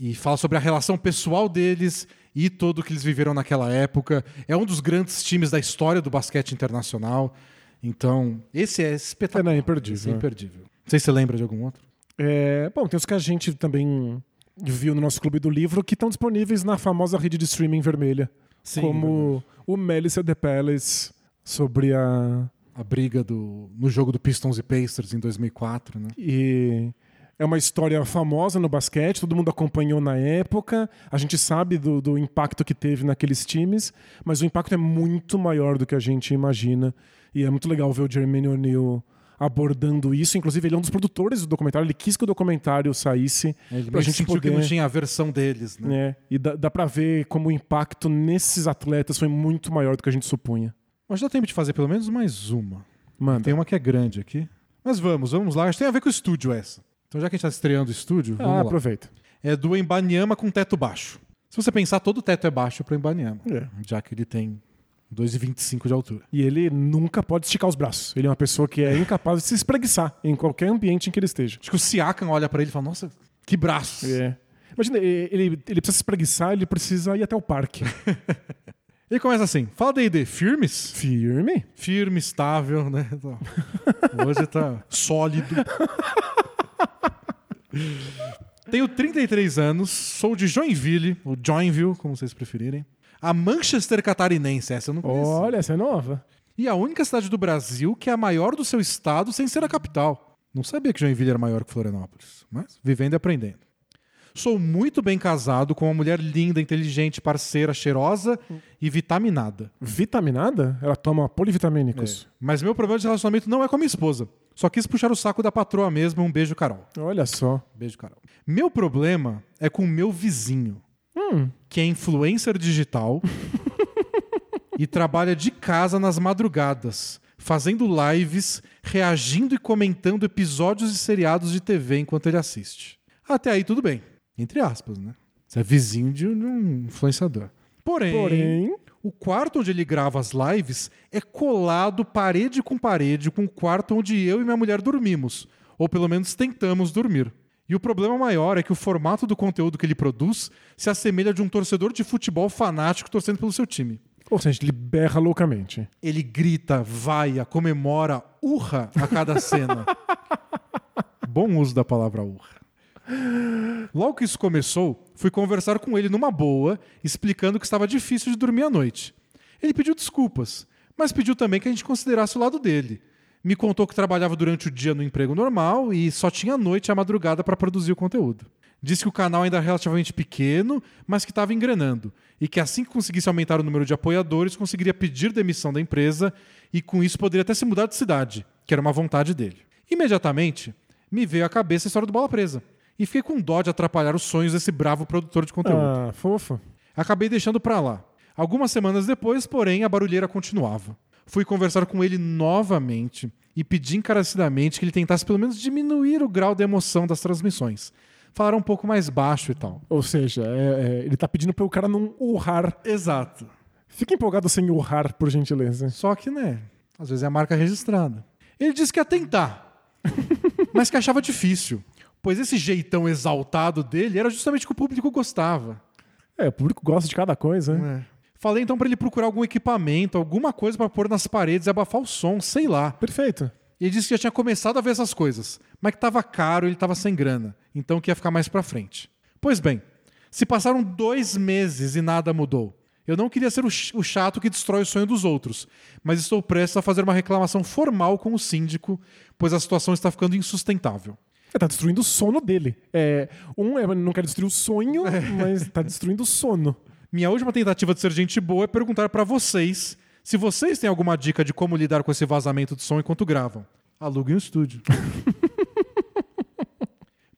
e fala sobre a relação pessoal deles e tudo que eles viveram naquela época. É um dos grandes times da história do basquete internacional. Então, esse é espetacular. É, não, é imperdível, Esse é é. imperdível. Não sei se você lembra de algum outro. É, bom, tem os que a gente também viu no nosso clube do livro que estão disponíveis na famosa rede de streaming vermelha. Sim, como o Melissa The Palace sobre a. A briga do, no jogo do Pistons e Pacers em 2004, né? E É uma história famosa no basquete, todo mundo acompanhou na época, a gente sabe do, do impacto que teve naqueles times, mas o impacto é muito maior do que a gente imagina. E é muito legal ver o Jermaine O'Neal abordando isso. Inclusive, ele é um dos produtores do documentário, ele quis que o documentário saísse Ele pra gente sentiu poder... que não tinha a versão deles, né? É, e dá, dá pra ver como o impacto nesses atletas foi muito maior do que a gente supunha. Mas dá tempo de fazer pelo menos mais uma. Manda. Tem uma que é grande aqui. Mas vamos, vamos lá. Acho que tem a ver com o estúdio essa. Então, já que a gente tá estreando o estúdio, Ah, vamos lá. aproveita. É do Embanyama com teto baixo. Se você pensar, todo teto é baixo pro Embanyama. É. Já que ele tem 2,25 de altura. E ele nunca pode esticar os braços. Ele é uma pessoa que é incapaz de se espreguiçar em qualquer ambiente em que ele esteja. Acho que o Siakam olha pra ele e fala, nossa, que braços. É. Imagina, ele, ele precisa se espreguiçar, ele precisa ir até o parque. Ele começa assim, fala D&D, firmes? Firme? Firme, estável, né? Hoje tá sólido. Tenho 33 anos, sou de Joinville, ou Joinville, como vocês preferirem. A Manchester Catarinense, essa eu não conheço. Olha, essa é nova. E a única cidade do Brasil que é a maior do seu estado sem ser a capital. Não sabia que Joinville era maior que Florianópolis, mas vivendo e aprendendo. Sou muito bem casado com uma mulher linda, inteligente, parceira, cheirosa e vitaminada. Vitaminada? Ela toma polivitamínicos. Mas meu problema de relacionamento não é com a minha esposa. Só quis puxar o saco da patroa mesmo. Um beijo, Carol. Olha só. Beijo, Carol. Meu problema é com o meu vizinho, que é influencer digital e trabalha de casa nas madrugadas, fazendo lives, reagindo e comentando episódios de seriados de TV enquanto ele assiste. Até aí tudo bem, entre aspas, né? Você é vizinho de um de um influenciador. Porém, Porém, o quarto onde ele grava as lives é colado parede com parede com o quarto onde eu e minha mulher dormimos, ou pelo menos tentamos dormir. E o problema maior é que o formato do conteúdo que ele produz se assemelha de um torcedor de futebol fanático torcendo pelo seu time. ou seja, ele berra loucamente. Ele grita, vaia, comemora, urra a cada cena. Bom uso da palavra urra. Logo que isso começou, fui conversar com ele numa boa, explicando que estava difícil de dormir à noite. Ele pediu desculpas, mas pediu também que a gente considerasse o lado dele. Me contou que trabalhava durante o dia no emprego normal e só tinha a noite e a madrugada para produzir o conteúdo. Disse que o canal ainda é relativamente pequeno, mas que estava engrenando, e que assim que conseguisse aumentar o número de apoiadores, conseguiria pedir demissão da empresa e com isso poderia até se mudar de cidade, que era uma vontade dele. Imediatamente, me veio à cabeça a história do Bola Presa, e fiquei com dó de atrapalhar os sonhos desse bravo produtor de conteúdo. Ah, fofo. Acabei deixando pra lá. Algumas semanas depois, porém, a barulheira continuava. Fui conversar com ele novamente e pedi encarecidamente que ele tentasse pelo menos diminuir o grau de emoção das transmissões. Falar um pouco mais baixo e tal. Ou seja, é- é, ele tá pedindo para o cara não urrar. Exato. Fica empolgado sem urrar, por gentileza. Só que, né, às vezes é a marca registrada. Ele disse que ia tentar, mas que achava difícil, pois esse jeitão exaltado dele era justamente o que o público gostava. É, o público gosta de cada coisa, né? Falei então pra ele procurar algum equipamento, alguma coisa pra pôr nas paredes e abafar o som, sei lá. Perfeito. E ele disse que já tinha começado a ver essas coisas, mas que tava caro e ele tava sem grana, então que ia ficar mais pra frente. Pois bem, se passaram dois meses e nada mudou. Eu não queria ser o ch- o chato que destrói o sonho dos outros, mas estou prestes a fazer uma reclamação formal com o síndico, pois a situação está ficando insustentável. É, tá destruindo o sono dele. É, um é, não quer destruir o sonho, mas tá destruindo o sono. Minha última tentativa de ser gente boa é perguntar pra vocês se vocês têm alguma dica de como lidar com esse vazamento de som enquanto gravam. Aluguem o estúdio.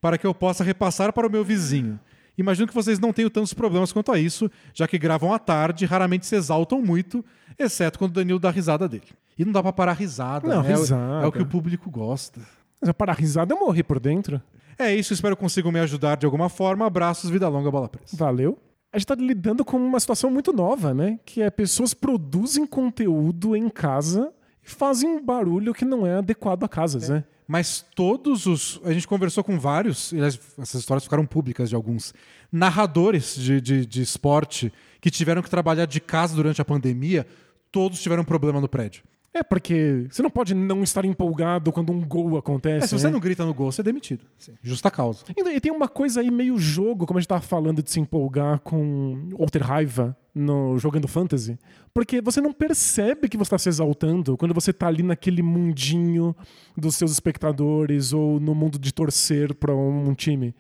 para que eu possa repassar para o meu vizinho. Imagino que vocês não tenham tantos problemas quanto a isso, já que gravam à tarde raramente se exaltam muito, exceto quando o Danilo dá risada dele. E não dá pra parar a risada, Não, né? É o- risada. É o que o público gosta. Mas parar a risada, eu morri por dentro. É isso, espero que consigam me ajudar de alguma forma. Abraços, vida longa, bola presa. Valeu. A gente tá lidando com uma situação muito nova, né? Que é pessoas produzem conteúdo em casa e fazem um barulho que não é adequado a casas, né? Mas todos os. A gente conversou com vários, e essas histórias ficaram públicas de alguns, narradores de, de, de esporte que tiveram que trabalhar de casa durante a pandemia, todos tiveram problema no prédio. É, porque você não pode não estar empolgado quando um gol acontece. É, se você né? não grita no gol, você é demitido. Justa causa. E tem uma coisa aí meio jogo, como a gente tava falando de se empolgar com ou ter raiva no jogando fantasy, porque você não percebe que você está se exaltando quando você tá ali naquele mundinho dos seus espectadores ou no mundo de torcer para um time.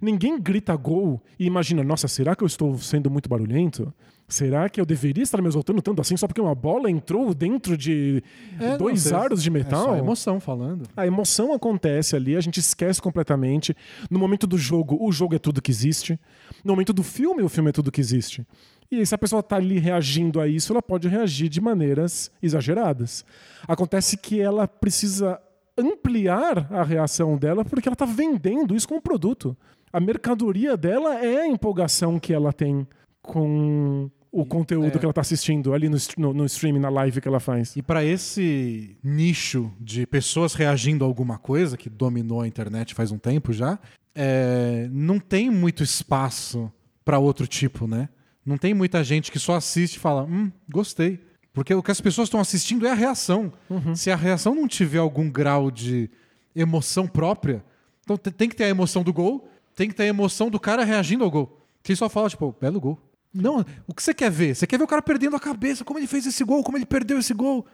Ninguém grita gol e imagina, nossa, será que eu estou sendo muito barulhento? Será que eu deveria estar me exaltando tanto assim só porque uma bola entrou dentro de É, dois não, aros de É metal? só emoção falando. A emoção acontece ali, a gente esquece completamente. No momento do jogo, o jogo é tudo que existe. No momento do filme, o filme é tudo que existe. E se a pessoa tá ali reagindo a isso, ela pode reagir de maneiras exageradas. Acontece que ela precisa ampliar a reação dela porque ela tá vendendo isso como produto. A mercadoria dela é a empolgação que ela tem com o conteúdo que ela tá assistindo ali no, no, no streaming, na live que ela faz. E para esse nicho de pessoas reagindo a alguma coisa que dominou a internet faz um tempo já, é, não tem muito espaço para outro tipo, né? Não tem muita gente que só assiste e fala, hum, gostei. Porque o que as pessoas estão assistindo é a reação. Se a reação não tiver algum grau de emoção própria, então te- tem que ter a emoção do gol, tem que ter a emoção do cara reagindo ao gol. Quem só fala, tipo, belo gol. Não, o que você quer ver? Você quer ver o cara perdendo a cabeça, como ele fez esse gol, como ele perdeu esse gol.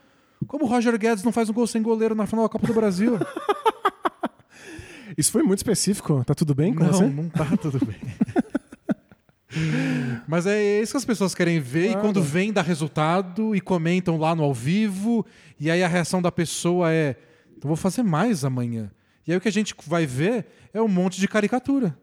Como o Roger Guedes não faz um gol sem goleiro na final da Copa do Brasil? Isso foi muito específico. Tá tudo bem com não, você? não tá tudo bem. Mas é isso que as pessoas querem ver Claro. e quando vem dá resultado e comentam lá no ao vivo e aí a reação da pessoa é eu vou fazer mais amanhã. E aí o que a gente vai ver é um monte de caricatura.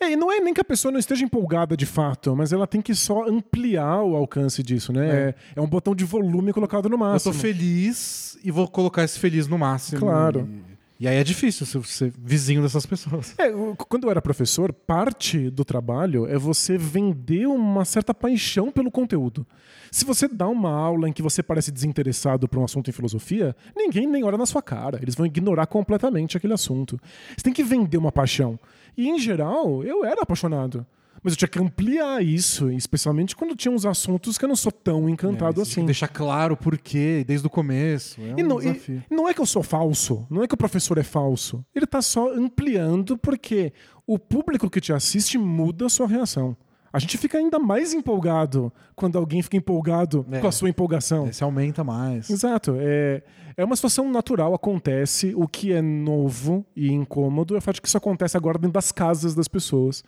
É, e não é nem que a pessoa não esteja empolgada de fato, mas ela tem que só ampliar o alcance disso, né? É, é um botão de volume colocado no Eu tô máximo. feliz e vou colocar esse feliz no máximo. Claro. E, e aí é difícil ser, vizinho dessas pessoas. É, quando eu era professor, parte do trabalho é você vender uma certa paixão pelo conteúdo. Se você dá uma aula em que você parece desinteressado por um assunto em filosofia, ninguém nem olha na sua cara. Eles vão ignorar completamente aquele assunto. Você tem que vender uma paixão. E, em geral, eu era apaixonado. Mas eu tinha que ampliar isso, especialmente quando tinha uns assuntos que eu não sou tão encantado É, assim. Deixar claro o porquê desde o começo. É um E não, e desafio. não é que eu sou falso, não é que o professor é falso. Ele tá só ampliando porque o público que te assiste muda a sua reação. A gente fica ainda mais empolgado quando alguém fica empolgado É. com a sua empolgação. Esse aumenta mais. Exato. É, é uma situação natural, acontece. O que é novo e incômodo é o fato de que isso acontece agora dentro das casas das pessoas,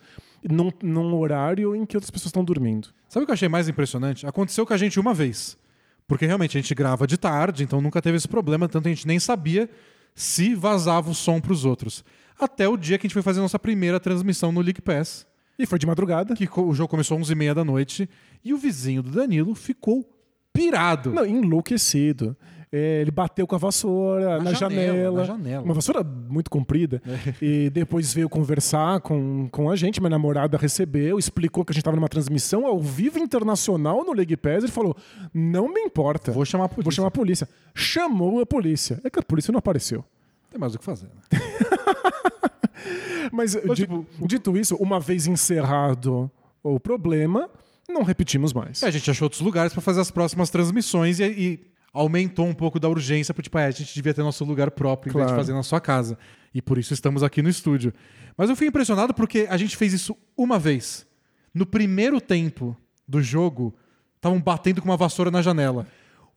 num, num horário em que outras pessoas estão dormindo. Sabe o que eu achei mais impressionante? Aconteceu com a gente uma vez. Porque realmente a gente grava de tarde, então nunca teve esse problema, tanto a gente nem sabia se vazava o som pros outros. Até o dia que a gente foi fazer a nossa primeira transmissão no League Pass, E foi de madrugada. que o jogo começou às 11h30 da noite, e o vizinho do Danilo ficou pirado. Não, enlouquecido. É, ele bateu com a vassoura na, Na janela, janela, na janela. Uma vassoura muito comprida. E depois veio conversar com, com a gente. Minha namorada recebeu, explicou que a gente estava numa transmissão ao vivo internacional no League Pass. Ele falou: Não me importa. Vou chamar a polícia. Vou chamar a polícia. Chamou a polícia. É que a polícia não apareceu. Tem mais o que fazer. Né? Mas, di- tipo, dito isso, uma vez encerrado o problema, não repetimos mais. É, a gente achou outros lugares para fazer as próximas transmissões e, e aumentou um pouco da urgência, porque tipo, é, a gente devia ter nosso lugar próprio em vez de Claro. fazer na sua casa. E por isso estamos aqui no estúdio. Mas eu fui impressionado porque a gente fez isso uma vez. No primeiro tempo do jogo, estavam batendo com uma vassoura na janela.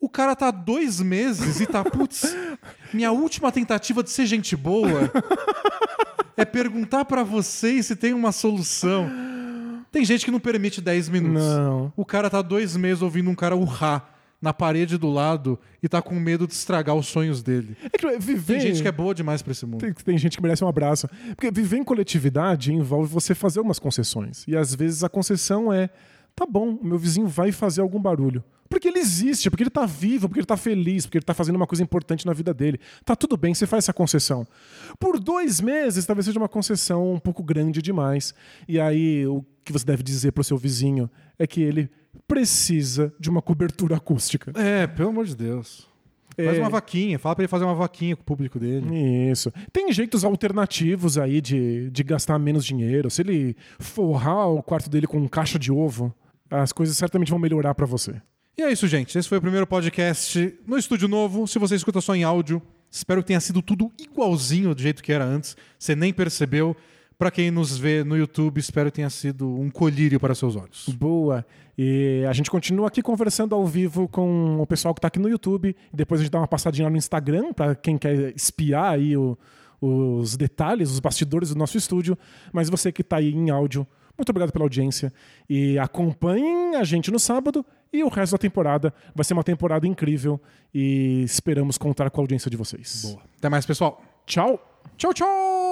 O cara tá há dois meses e tá, putz, minha última tentativa de ser gente boa é perguntar pra vocês se tem uma solução. Tem gente que não permite 10 minutos. Não. O cara tá dois meses ouvindo um cara urrar na parede do lado e tá com medo de estragar os sonhos dele. É que viver... Tem gente que é boa demais pra esse mundo. Tem, tem gente que merece um abraço. Porque viver em coletividade envolve você fazer umas concessões. E às vezes a concessão é: tá bom, meu vizinho vai fazer algum barulho. Porque ele existe, porque ele tá vivo, porque ele tá feliz, porque ele tá fazendo uma coisa importante na vida dele. Tá tudo bem, você faz essa concessão. Por dois meses, talvez seja uma concessão um pouco grande demais. E aí, o que você deve dizer pro seu vizinho é que ele precisa de uma cobertura acústica. É, pelo amor de Deus. Faz É. uma vaquinha, fala pra ele fazer uma vaquinha com o público dele. Isso. Tem jeitos alternativos aí de, de gastar menos dinheiro. Se ele forrar o quarto dele com caixa de ovo, as coisas certamente vão melhorar pra você. E é isso, gente. Esse foi o primeiro podcast no estúdio novo. Se você escuta só em áudio, espero que tenha sido tudo igualzinho do jeito que era antes. Você nem percebeu. Para quem nos vê no YouTube, espero que tenha sido um colírio para seus olhos. Boa. E a gente continua aqui conversando ao vivo com o pessoal que tá aqui no YouTube. Depois a gente dá uma passadinha lá no Instagram para quem quer espiar aí o- os detalhes, os bastidores do nosso estúdio. Mas você que tá aí em áudio, muito obrigado pela audiência. E acompanhem a gente no sábado. E o resto da temporada vai ser uma temporada incrível. E esperamos contar com a audiência de vocês. Boa. Até mais, pessoal. Tchau! Tchau, tchau!